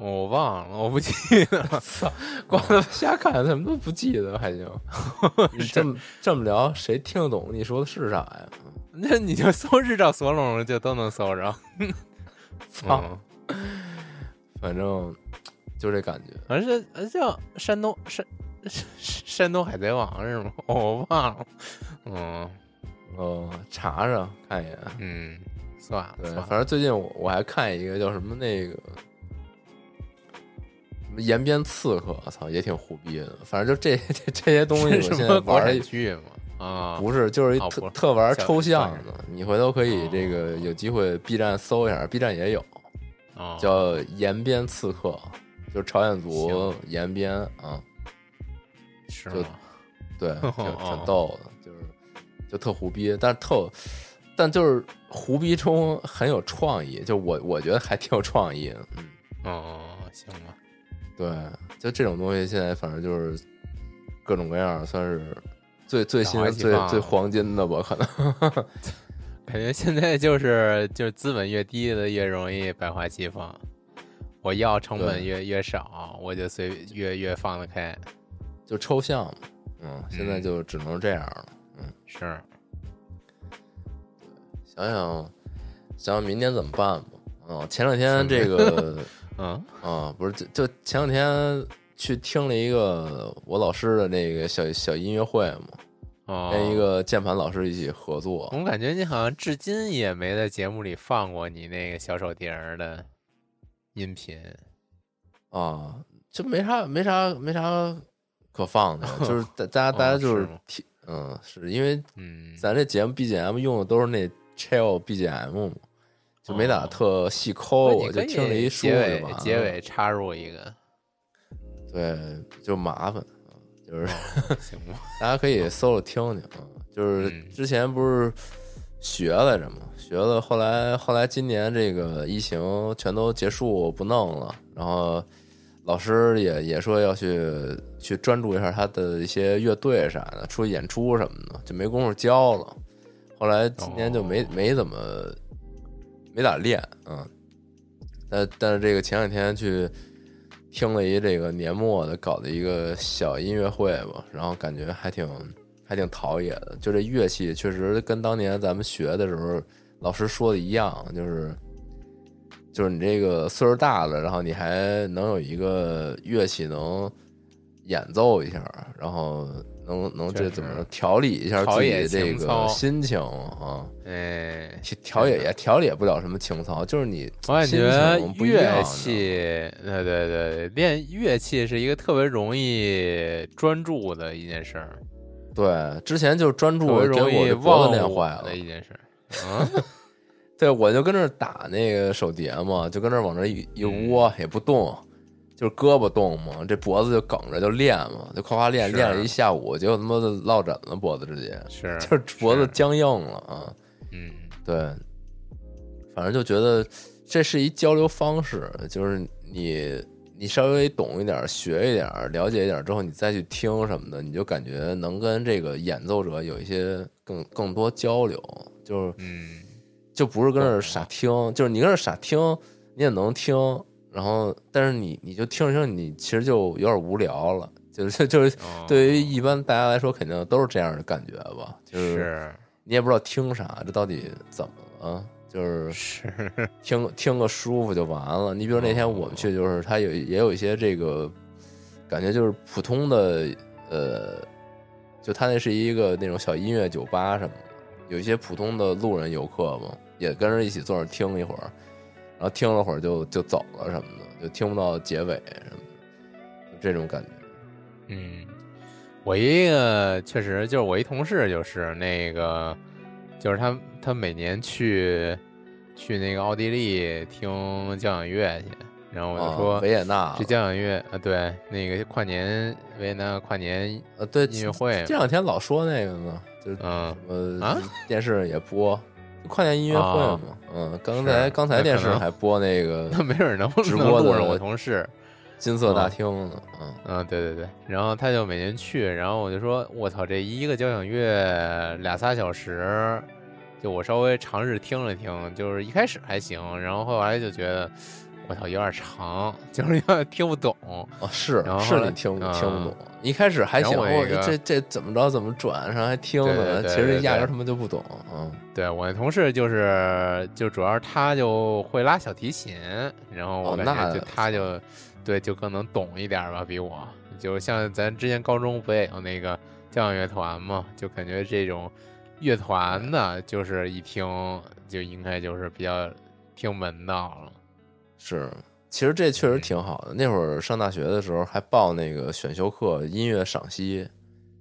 S2: 我忘了，我不记得了，
S1: 操，光他妈瞎看，什么都不记得还行。你这么 这么聊，谁听得懂你说的是啥呀？
S2: 那你就搜日照索隆就都能搜着，
S1: 操，
S2: 嗯
S1: 反正就这感觉。
S2: 反正叫山东山山山东海贼王是吗？我忘了，嗯
S1: 哦，查查看一眼。
S2: 嗯，算了
S1: 反正最近我我还看一个叫什么那个延边刺客，我操，也挺胡逼的。反正就这 这这些东西，玩儿
S2: 产剧嘛？啊，
S1: 不是，就是一特、
S2: 哦
S1: 特玩抽象的。你回头可以
S2: 哦
S1: 这个有机会 B 站搜一下，B 站也有，
S2: 哦
S1: 叫延边刺客，就是朝鲜族延边啊，
S2: 是吗？
S1: 对，挺
S2: 哦
S1: 挺逗的，就是就特胡逼，但是特，但就是胡逼中很有创意，就我我觉得还挺有创意的，嗯，
S2: 哦，行吧，
S1: 对，就这种东西现在反正就是各种各样，算是最最新最最黄金的吧，可能。
S2: 感觉现在就是就是资本越低的越容易百花齐放，我要成本越越少，我就随越越放得开，
S1: 就抽象嘛，嗯，现在
S2: 嗯
S1: 就只能这样了。
S2: 嗯是，
S1: 想想想想明天怎么办吧。嗯，前两天这个
S2: 嗯。
S1: 啊，不是就就前两天去听了一个我老师的那个小小音乐会嘛，
S2: 哦，
S1: 跟一个键盘老师一起合作。
S2: 我感觉你好像至今也没在节目里放过你那个小手碟儿的音频。
S1: 啊，就没啥没啥没啥可放的，就是大大家大家
S2: 哦
S1: 就是听，嗯，是因为
S2: 嗯，
S1: 咱这节目 BGM 用的都是那 chill BGM 嘛，就没打
S2: 哦
S1: 特细抠，我就听了一舒
S2: 结尾
S1: 服就完了。
S2: 结尾插入一个，
S1: 对，就麻烦，就是？大家可以搜搜听听啊。就是
S2: 嗯
S1: 之前不是学来着嘛，学了，后来后来今年这个疫情全都结束不弄了，然后老师也也说要去去专注一下他的一些乐队啥的，出去演出什么的，就没工夫教了。后来今年就没、
S2: 哦
S1: 没怎么没咋练，嗯，但但是这个前两天去听了一这个年末的搞的一个小音乐会吧，然后感觉还挺还挺陶冶的。就这乐器确实跟当年咱们学的时候老师说的一样，就是就是你这个岁数大了，然后你还能有一个乐器能演奏一下，然后能能这怎么调理一下自己的这个心情啊。
S2: 哎，
S1: 调调也也调理也不了什么情操，就是你
S2: 我感觉乐器，对对对，练乐器是一个特别容易专注的一件事儿，
S1: 对之前就专注给
S2: 容易
S1: 我这脖子
S2: 忘
S1: 练坏了
S2: 的，一件事儿。嗯，
S1: 对我就跟那儿打那个手碟嘛，就跟那儿往那儿一一
S2: 嗯
S1: 窝也不动，就是胳膊动嘛，这脖子就梗着就练嘛，就夸夸练练了一下午，结果他妈的落枕了，脖子直接
S2: 是，
S1: 就是脖子僵硬了啊。
S2: 嗯，
S1: 对，反正就觉得这是一交流方式，就是你你稍微懂一点儿、学一点儿、了解一点儿之后，你再去听什么的，你就感觉能跟这个演奏者有一些更更多交流，就是
S2: 嗯，
S1: 就不是跟那儿傻听，就是你跟那儿傻听，你也能听，然后但是你你就听着听着，你其实就有点无聊了，就是 就是
S2: 哦
S1: 对于一般大家来说，肯定都是这样的感觉吧，就是
S2: 是
S1: 你也不知道听啥，这到底怎么了？就是
S2: 是，
S1: 听听个舒服就完了。你比如那天我们去，就是他有也有一些这个感觉，就是普通的呃，就他那是一个那种小音乐酒吧什么的，有一些普通的路人游客嘛，也跟着一起坐那听一会儿，然后听了会儿就就走了什么的，就听不到结尾什么的，就这种感觉。
S2: 嗯，我一个确实就是我一同事，就是那个，就是他他每年去去那个奥地利听交响乐去，然后我就
S1: 啊
S2: 说
S1: 维也纳
S2: 这交响乐啊，对，那个跨年维也纳跨年
S1: 呃对
S2: 音乐会
S1: 这，两天老说那个呢，就是
S2: 嗯，
S1: 呃
S2: 啊
S1: 电视也播跨年音乐会
S2: 啊
S1: 嘛，嗯，刚才刚才电视还播那个
S2: 那没准能
S1: 直播的
S2: 能录上我同事，
S1: 金色大厅呢，嗯。
S2: 嗯，对对对，然后他就每年去，然后我就说，我操，这一个交响乐俩仨小时，就我稍微尝试听了听，就是一开始还行，然后后来就觉得，我操，有点长，就是有点听不懂。
S1: 哦是是你听
S2: 嗯
S1: 听不懂，一开始还
S2: 然
S1: 行，这这怎么着怎么转然后还听
S2: 对
S1: 呢，其实压根儿他妈就不懂，嗯
S2: 对我那同事就是，就主要是他就会拉小提琴，然后我
S1: 哦
S2: 感觉
S1: 那
S2: 就他就，对，就更能懂一点吧，比我。就像咱之前高中不也有那个交响乐团嘛，就感觉这种乐团的，就是一听就应该就是比较听门道了。
S1: 是。其实这确实
S2: 嗯
S1: 挺好的。那会儿上大学的时候还报那个选修课，音乐赏析，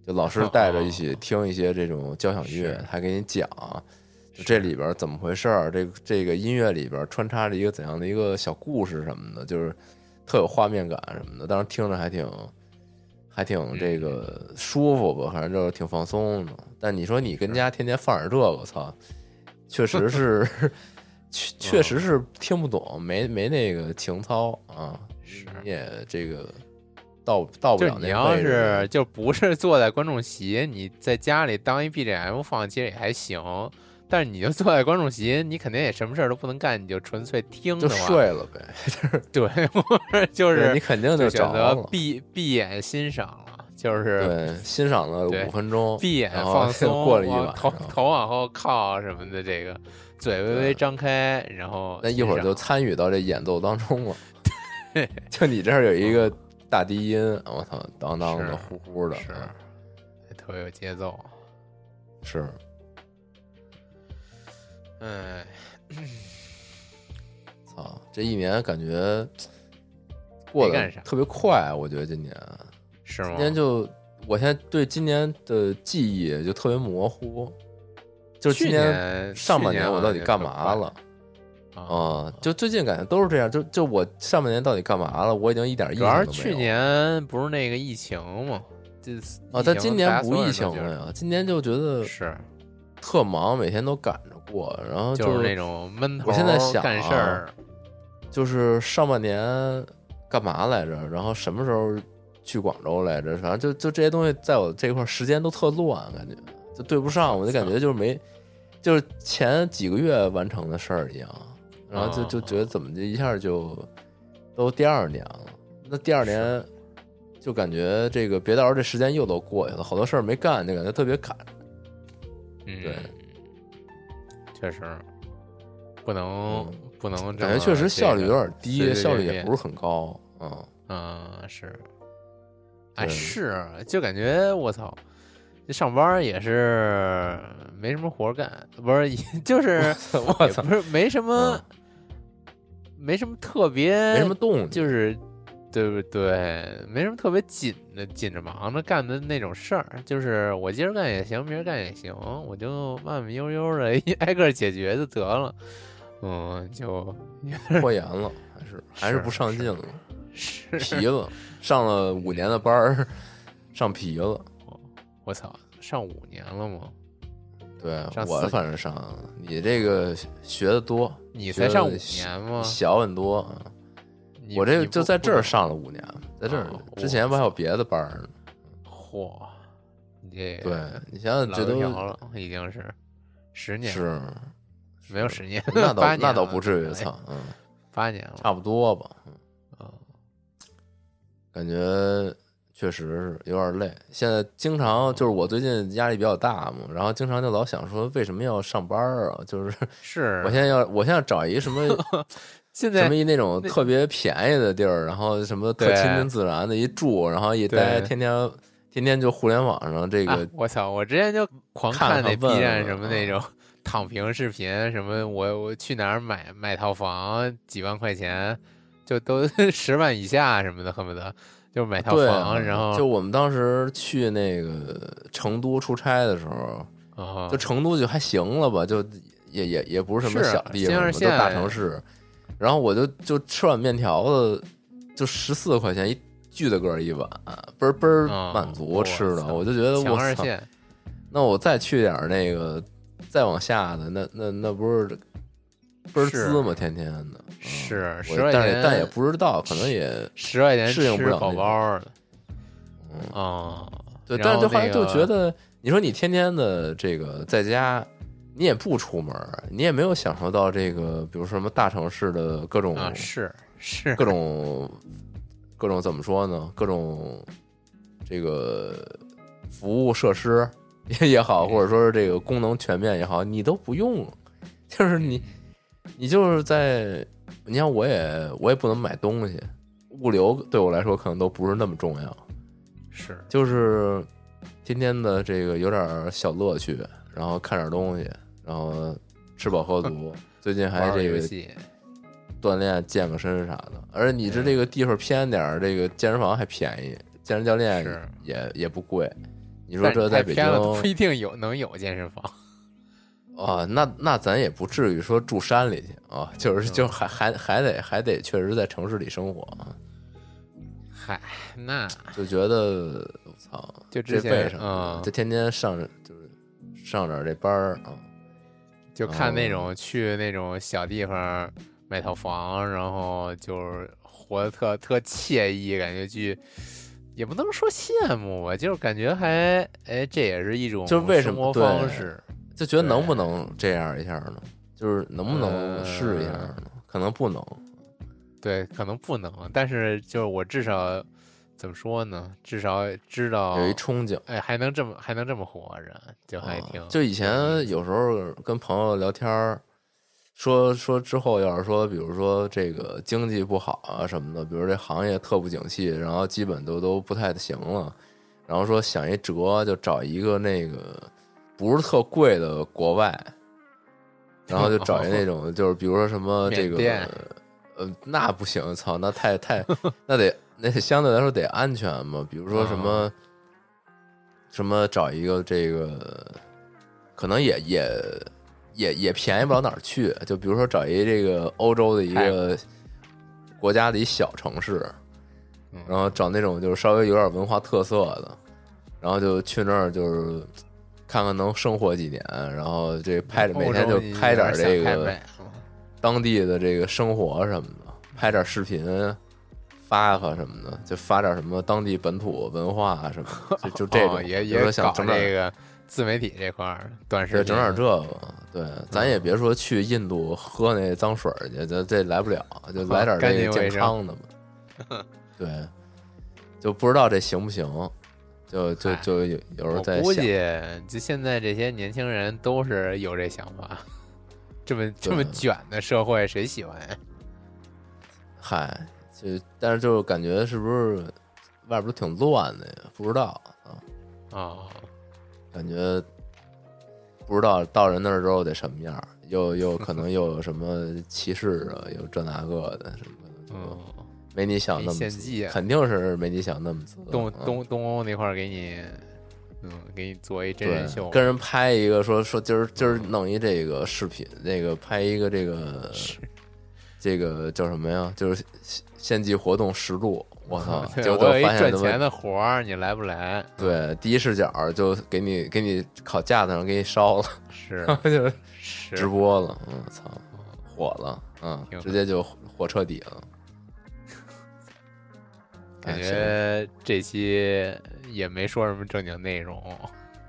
S1: 就老师 带着一起听一些这种交响乐
S2: 是，
S1: 还给你讲，就这里边怎么回事儿，这个这个音乐里边穿插着一个怎样的一个小故事什么的，就是特有画面感什么的。当时听着还挺还挺这个舒服吧，反正就是挺放松的。但你说你跟家天天放着这个，操，确实是 确确实是听不懂，没没那个情操啊，也这个到到不了那
S2: 你要是就不是坐在观众席，你在家里当一 BGM 放，其实也还行。但是你就坐在观众席，你肯定也什么事儿都不能干，你就纯粹听
S1: 就睡了呗，
S2: 对，或者就是
S1: 你肯定
S2: 就选择。闭闭眼欣赏了，就是
S1: 对，欣赏了五分钟，
S2: 闭眼放 松，
S1: 过了一晚头
S2: 头往后靠什么的，这个嘴微微张开，然后
S1: 那一会儿就参与到这演奏当中了。就你这儿有一个大低音，我操，当当的呼呼的，
S2: 是
S1: 嗯
S2: 特别有节奏。
S1: 是，
S2: 哎，
S1: 操，这一年感觉过得特别快，我觉得今年，
S2: 是吗？
S1: 今年就我现在对今年的记忆就特别模糊，就是今
S2: 去年
S1: 上半
S2: 年
S1: 我到底干嘛了
S2: 啊？
S1: 啊？就最近感觉都是这样，就就我上半年到底干嘛了，我已经一点印象都没有。
S2: 去年不是那个疫情嘛，这
S1: 啊，但今年不疫情了
S2: 呀，
S1: 今年就觉得
S2: 是
S1: 特忙，每天都赶着过，然后
S2: 就是那种闷头
S1: 我现在想
S2: 干事儿，
S1: 就是上半年干嘛来着？然后什么时候去广州来着？反正就就这些东西在我这块儿时间都特乱，感觉就对不上，我就感觉就是没，就是前几个月完成的事儿一样，然后就
S2: 哦
S1: 就觉得怎么就一下就都第二年了，那第二年就感觉这个别到时候这时间又都过去了，好多事儿没干，就感觉特别赶。
S2: 嗯，
S1: 对，
S2: 确实不能
S1: 嗯
S2: 不能
S1: 感觉确实效率有点低，效率也不是很高，嗯。
S2: 嗯，是，哎，是，就感觉我操，这上班也是没什么活儿干，不是，就是
S1: 我操，
S2: 不是没什么，没什么特别，
S1: 没什么动静，
S2: 就是对不对？没什么特别紧的、紧着忙着干的那种事儿，就是我今儿干也行，明儿干也行，我就慢慢悠悠的 挨个解决就得了。嗯，就
S1: 拖延了，还是还是不上进了，
S2: 是
S1: 皮了，上了五年的班儿，上皮了。
S2: 我操，上五年了吗？
S1: 对
S2: 上
S1: 我反正上，你这个学的多，
S2: 你才上五年吗？
S1: 小很多。
S2: 你
S1: 我这个就在这儿上了五年，在这儿
S2: 哦
S1: 之前不还有别的班儿呢？
S2: 嚯，你这
S1: 对你想想，
S2: 老
S1: 这都
S2: 了，已经是十年，
S1: 是
S2: 没有十年，
S1: 那倒那倒不至于，
S2: 哎
S1: 操，嗯，
S2: 八年了，
S1: 差不多吧。
S2: 嗯
S1: 感觉确实是有点累。现在经常就是我最近压力比较大嘛，然后经常就老想说为什么要上班啊？就是
S2: 是
S1: 我现在要我现在找一什么
S2: 现在
S1: 什么一那种特别便宜的地儿，然后什么特亲近自然的一住，然后一待天天天天就互联网上这
S2: 啊
S1: 个
S2: 我操！我之前就狂看那 B 站什么那
S1: 啊
S2: 种 躺平视频，什么我我去哪儿买买套房几万块钱，就都十万以下什么的，恨不得就买套房，然后
S1: 就我们当时去那个成都出差的时候，
S2: 啊
S1: 就成都就还行了吧，就也也也不是什么小地方嘛，都
S2: 新二线
S1: 大城市。然后我就就吃碗面条子，就十四块钱一巨大个儿一碗，倍儿倍儿
S2: 哦
S1: 满足吃的，
S2: 操
S1: 我就觉得我操，那我再去点儿那个再往下的，那那那不是倍儿滋吗？天天的，嗯
S2: 是十块钱，
S1: 但也不知道，可能也
S2: 十块钱
S1: 适应不了那
S2: 饱的，
S1: 嗯
S2: 哦，
S1: 对，但是就后来就觉得，你说你天天的这个在家，你也不出门，你也没有享受到这个，比如说什么大城市的各种、
S2: 啊，是是
S1: 各种各种怎么说呢？各种这个服务设施也 也好，或者说是这个功能全面也好，你都不用，就是你你就是在，你像我也我也不能买东西，物流对我来说可能都不是那么重要。
S2: 是，
S1: 就是天天的这个有点儿小乐趣，然后看点东西，然后吃饱喝足。最近还这个，锻炼健个身啥的，而且你这这个地方偏点儿，这个健身房还便宜，健身教练也也不贵。你说这在北京
S2: 不一定有能有健身房，
S1: 啊，那那咱也不至于说住山里去啊，就是就还还还得还得确实在城市里生活啊，
S2: 嗨，那。
S1: 就觉得我操，
S2: 就
S1: 这为什么
S2: 嗯
S1: 就天天上就是上点这班儿啊。
S2: 就看那
S1: 哦
S2: 种去那种小地方买套房，然后就是活得特特惬意，感觉去也不能说羡慕吧，就是感觉还哎，这也是一种
S1: 就是为什么
S2: 生活方式，
S1: 就觉得能不能这样一下呢？就是能不能试一下呢？可能不能。
S2: 对，可能不能，但是就是我至少怎么说呢？至少知道
S1: 有一憧憬，
S2: 哎，还能这么还能这么活着，就还
S1: 啊
S2: 挺、
S1: 就以前有时候跟朋友聊天儿，说说之后要是说，比如说这个经济不好啊什么的，比如这行业特不景气，然后基本都都不太行了，然后说想一辙，就找一个那个不是特贵的国外，然后就 找一那种就是比如说什么这个呃那不行，操，那太太那得那相对来说得安全嘛，比如说什么。
S2: 哦
S1: 什么找一个这个，可能也也也也便宜不了哪儿去。就比如说找一这个欧洲的一个国家的一小城市，
S2: 嗯
S1: 然后找那种就是稍微有点文化特色的，然后就去那儿就是看看能生活几年，然后这拍每天就拍点这个
S2: 个
S1: 当地的这个生活什么的，拍点视频。发发什么的，就发点什么当地本土文化啊什么，就 就这种，
S2: 哦、也也搞
S1: 想整点
S2: 这个自媒体这块儿，短视
S1: 对，
S2: 频
S1: 整点这个，对，咱也别说去印度喝那脏水去，这这来不了，就来点这个健康的嘛。对，就不知道这行不行，就就就有有时候在想，
S2: 估计，就现在这些年轻人都是有这想法。这么这么卷的社会，谁喜欢呀？
S1: 嗨，就但是就是感觉是不是外边都挺乱的呀？不知道啊，
S2: 哦，
S1: 感觉不知道到人那儿之后得什么样儿，又又可能又有什么歧视啊，有这那个的什么的，
S2: 嗯，
S1: 没你想那么
S2: 献祭啊
S1: 肯定是没你想那么滋
S2: 东
S1: 嗯
S2: 东东欧那块儿给你，嗯，给你做一真人秀，
S1: 跟人拍一个说说今儿今儿弄一这个视频，那个拍一个这个这个叫什么呀？就是献献祭活动实录，我操！
S2: 对
S1: 结果
S2: 我有一赚钱的活儿，你来不来？
S1: 对第一视角就给你给你烤架子上给你烧了，
S2: 是
S1: 就是
S2: 是
S1: 直播了，嗯，操，火了，嗯，直接就火彻底了。
S2: 感
S1: 哎
S2: 觉这期也没说什么正经内容，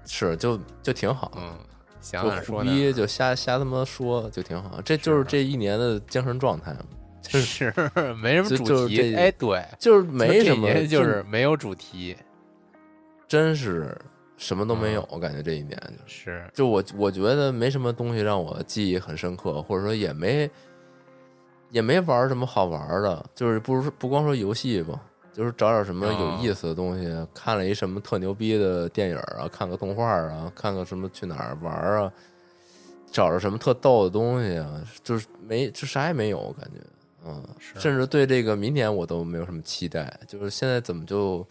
S1: 是就就挺好，
S2: 嗯，想
S1: 就
S2: 哪儿说
S1: 就瞎瞎他妈说就挺好，这就是这一年的精神状态嘛，
S2: 是没什么主题，
S1: 就是
S2: 哎，对，
S1: 就是没什么，
S2: 就是没有主题，
S1: 真是什么都没有，
S2: 嗯
S1: 我感觉这一年就是，
S2: 是
S1: 就我我觉得没什么东西让我记忆很深刻，或者说也没也没玩什么好玩的，就是不是不光说游戏吧，就是找点什么有意思的东西，看了一什么特牛逼的电影啊，看个动画啊，看个什么去哪儿玩啊，找着什么特逗的东西啊，就是没就啥也没有，我感觉。嗯，甚至对这个明年我都没有什么期待，就是现在怎么就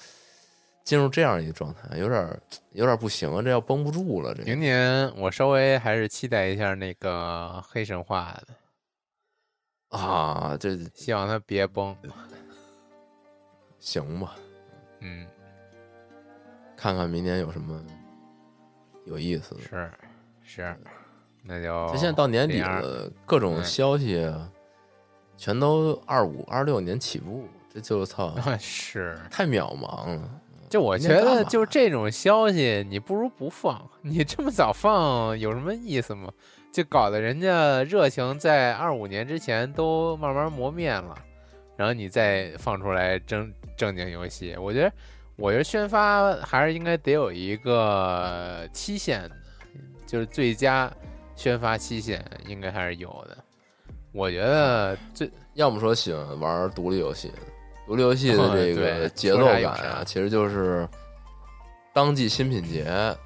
S1: 进入这样一个状态，有点儿有点儿不行啊，这要绷不住了。这个
S2: 明年我稍微还是期待一下那个黑神话的，
S1: 啊，这
S2: 希望它别崩。
S1: 行吧，
S2: 嗯，
S1: 看看明年有什么有意思的。
S2: 是是，那就
S1: 这现在到年底了，各种
S2: 嗯
S1: 消息啊全都二五、二六年起步，这就操，
S2: 是。
S1: 太渺茫了。
S2: 就我觉得，就这种消息，你不如不放。你这么早放有什么意思吗？就搞得人家热情在二五年之前都慢慢磨灭了，然后你再放出来正正经游戏，我觉得，我觉得宣发还是应该得有一个期限的，就是最佳宣发期限应该还是有的。我觉得最
S1: 要么说喜欢玩独立游戏，独立游戏的这个节奏感啊，其实就是当季新品节，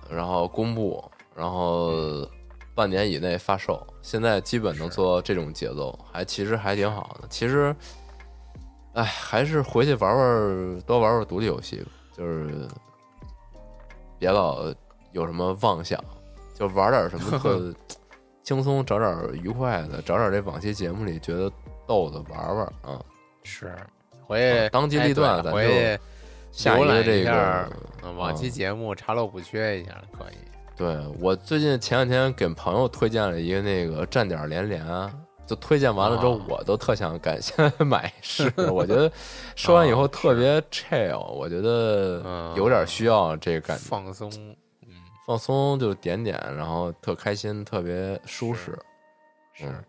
S1: 然后公布，然后半年以内发售。现在基本能做到这种节奏，还其实还挺好的。其实，哎，还是回去玩玩，多玩玩独立游戏吧，就是别老有什么妄想，就玩点什么特 轻松，找点愉快的，找点这往期节目里觉得逗的玩玩啊。
S2: 是回去
S1: 当机立断，咱就
S2: 浏览
S1: 这
S2: 一下
S1: 个。
S2: 嗯，往期节目查漏补缺一下可以。
S1: 对我最近前两天给朋友推荐了一个那个站点连连，就推荐完了之后
S2: 哦，
S1: 我都特想赶现在买试。我觉得说完以后特别 chill，我觉得
S2: 嗯。
S1: 有点需要这个感觉，
S2: 放松，嗯，
S1: 放松就点点，然后特开心，特别舒适。
S2: 是。
S1: 嗯。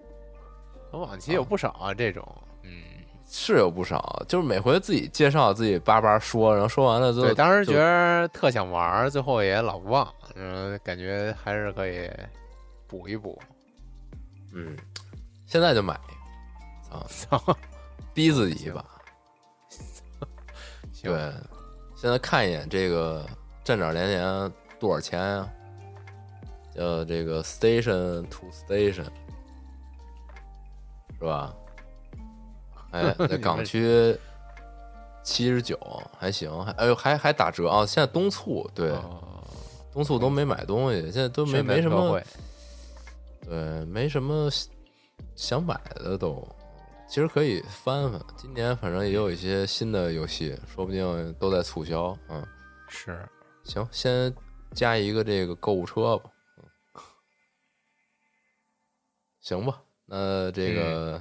S2: 我往期有不少啊，这种，嗯，
S1: 是有不少，就是每回自己介绍自己叭叭说，然后说完了之后，
S2: 对，当时觉得特想玩，最后也老忘，嗯，感觉还是可以补一补。
S1: 嗯，现在就买，啊，
S2: 操，
S1: 逼自己一把。
S2: 行
S1: 对，现在看一眼这个站长连连多少钱啊、叫这个 station to station，是吧？哎，在港区七十九还行，还哎呦还还打折啊！现在东促对
S2: 哦
S1: 东促都没买东西，现在都没没什么对，没什么想买的都，其实可以翻翻。今年反正也有一些新的游戏，说不定都在促销。嗯，
S2: 是，
S1: 行，先加一个这个购物车吧。嗯，行吧，那这个、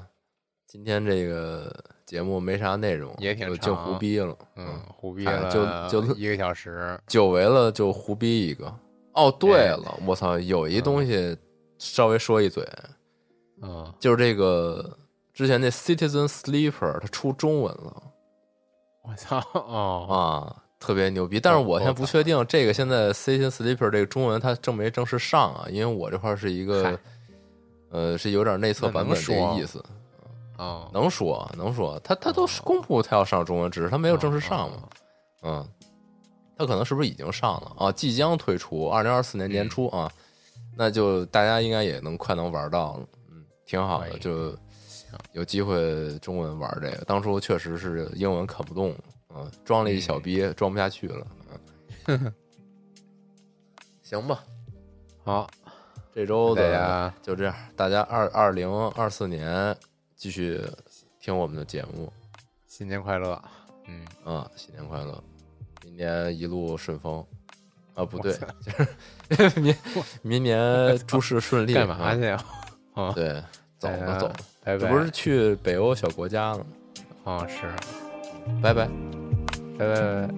S1: 今天这个节目没啥内容，
S2: 也挺
S1: 就就胡逼了。
S2: 嗯，胡逼
S1: 哎
S2: 了
S1: 就就
S2: 一个小时，
S1: 久违了就胡逼一个。哦，对了，我操，有一东西稍微说一嘴，
S2: 嗯，
S1: 就是这个之前那 Citizen Sleeper 它出中文了
S2: 我操，哦，
S1: 啊，特别牛逼。但是我现在不确定这个现在 Citizen Sleeper 这个中文它正没正式上啊，因为我这块儿是一个呃是有点内测版本这个意思，
S2: 哦，
S1: 能说能说，他他都是公布他要上中文，只是他没有正式上嘛，嗯，他可能是不是已经上了啊？即将推出，二零二四年年初啊，那就大家应该也能快能玩到了，嗯，挺好的，就有机会中文玩这个。当初确实是英文啃不动，嗯，装了一小逼，装不下去了，嗯，行吧，
S2: 好，
S1: 这周的
S2: 大家。
S1: 就这样，大家二二零二四年继续听我们的节目。
S2: 新年快乐，嗯，
S1: 啊，新年快乐，明年一路顺风。啊，不对，就 是明明年诸事顺利，
S2: 干嘛
S1: 啊。
S2: 去呀？啊，
S1: 对，走了走了
S2: 拜拜。
S1: 这不是去北欧小国家了吗？
S2: 啊是。
S1: 拜拜。
S2: 拜拜拜拜。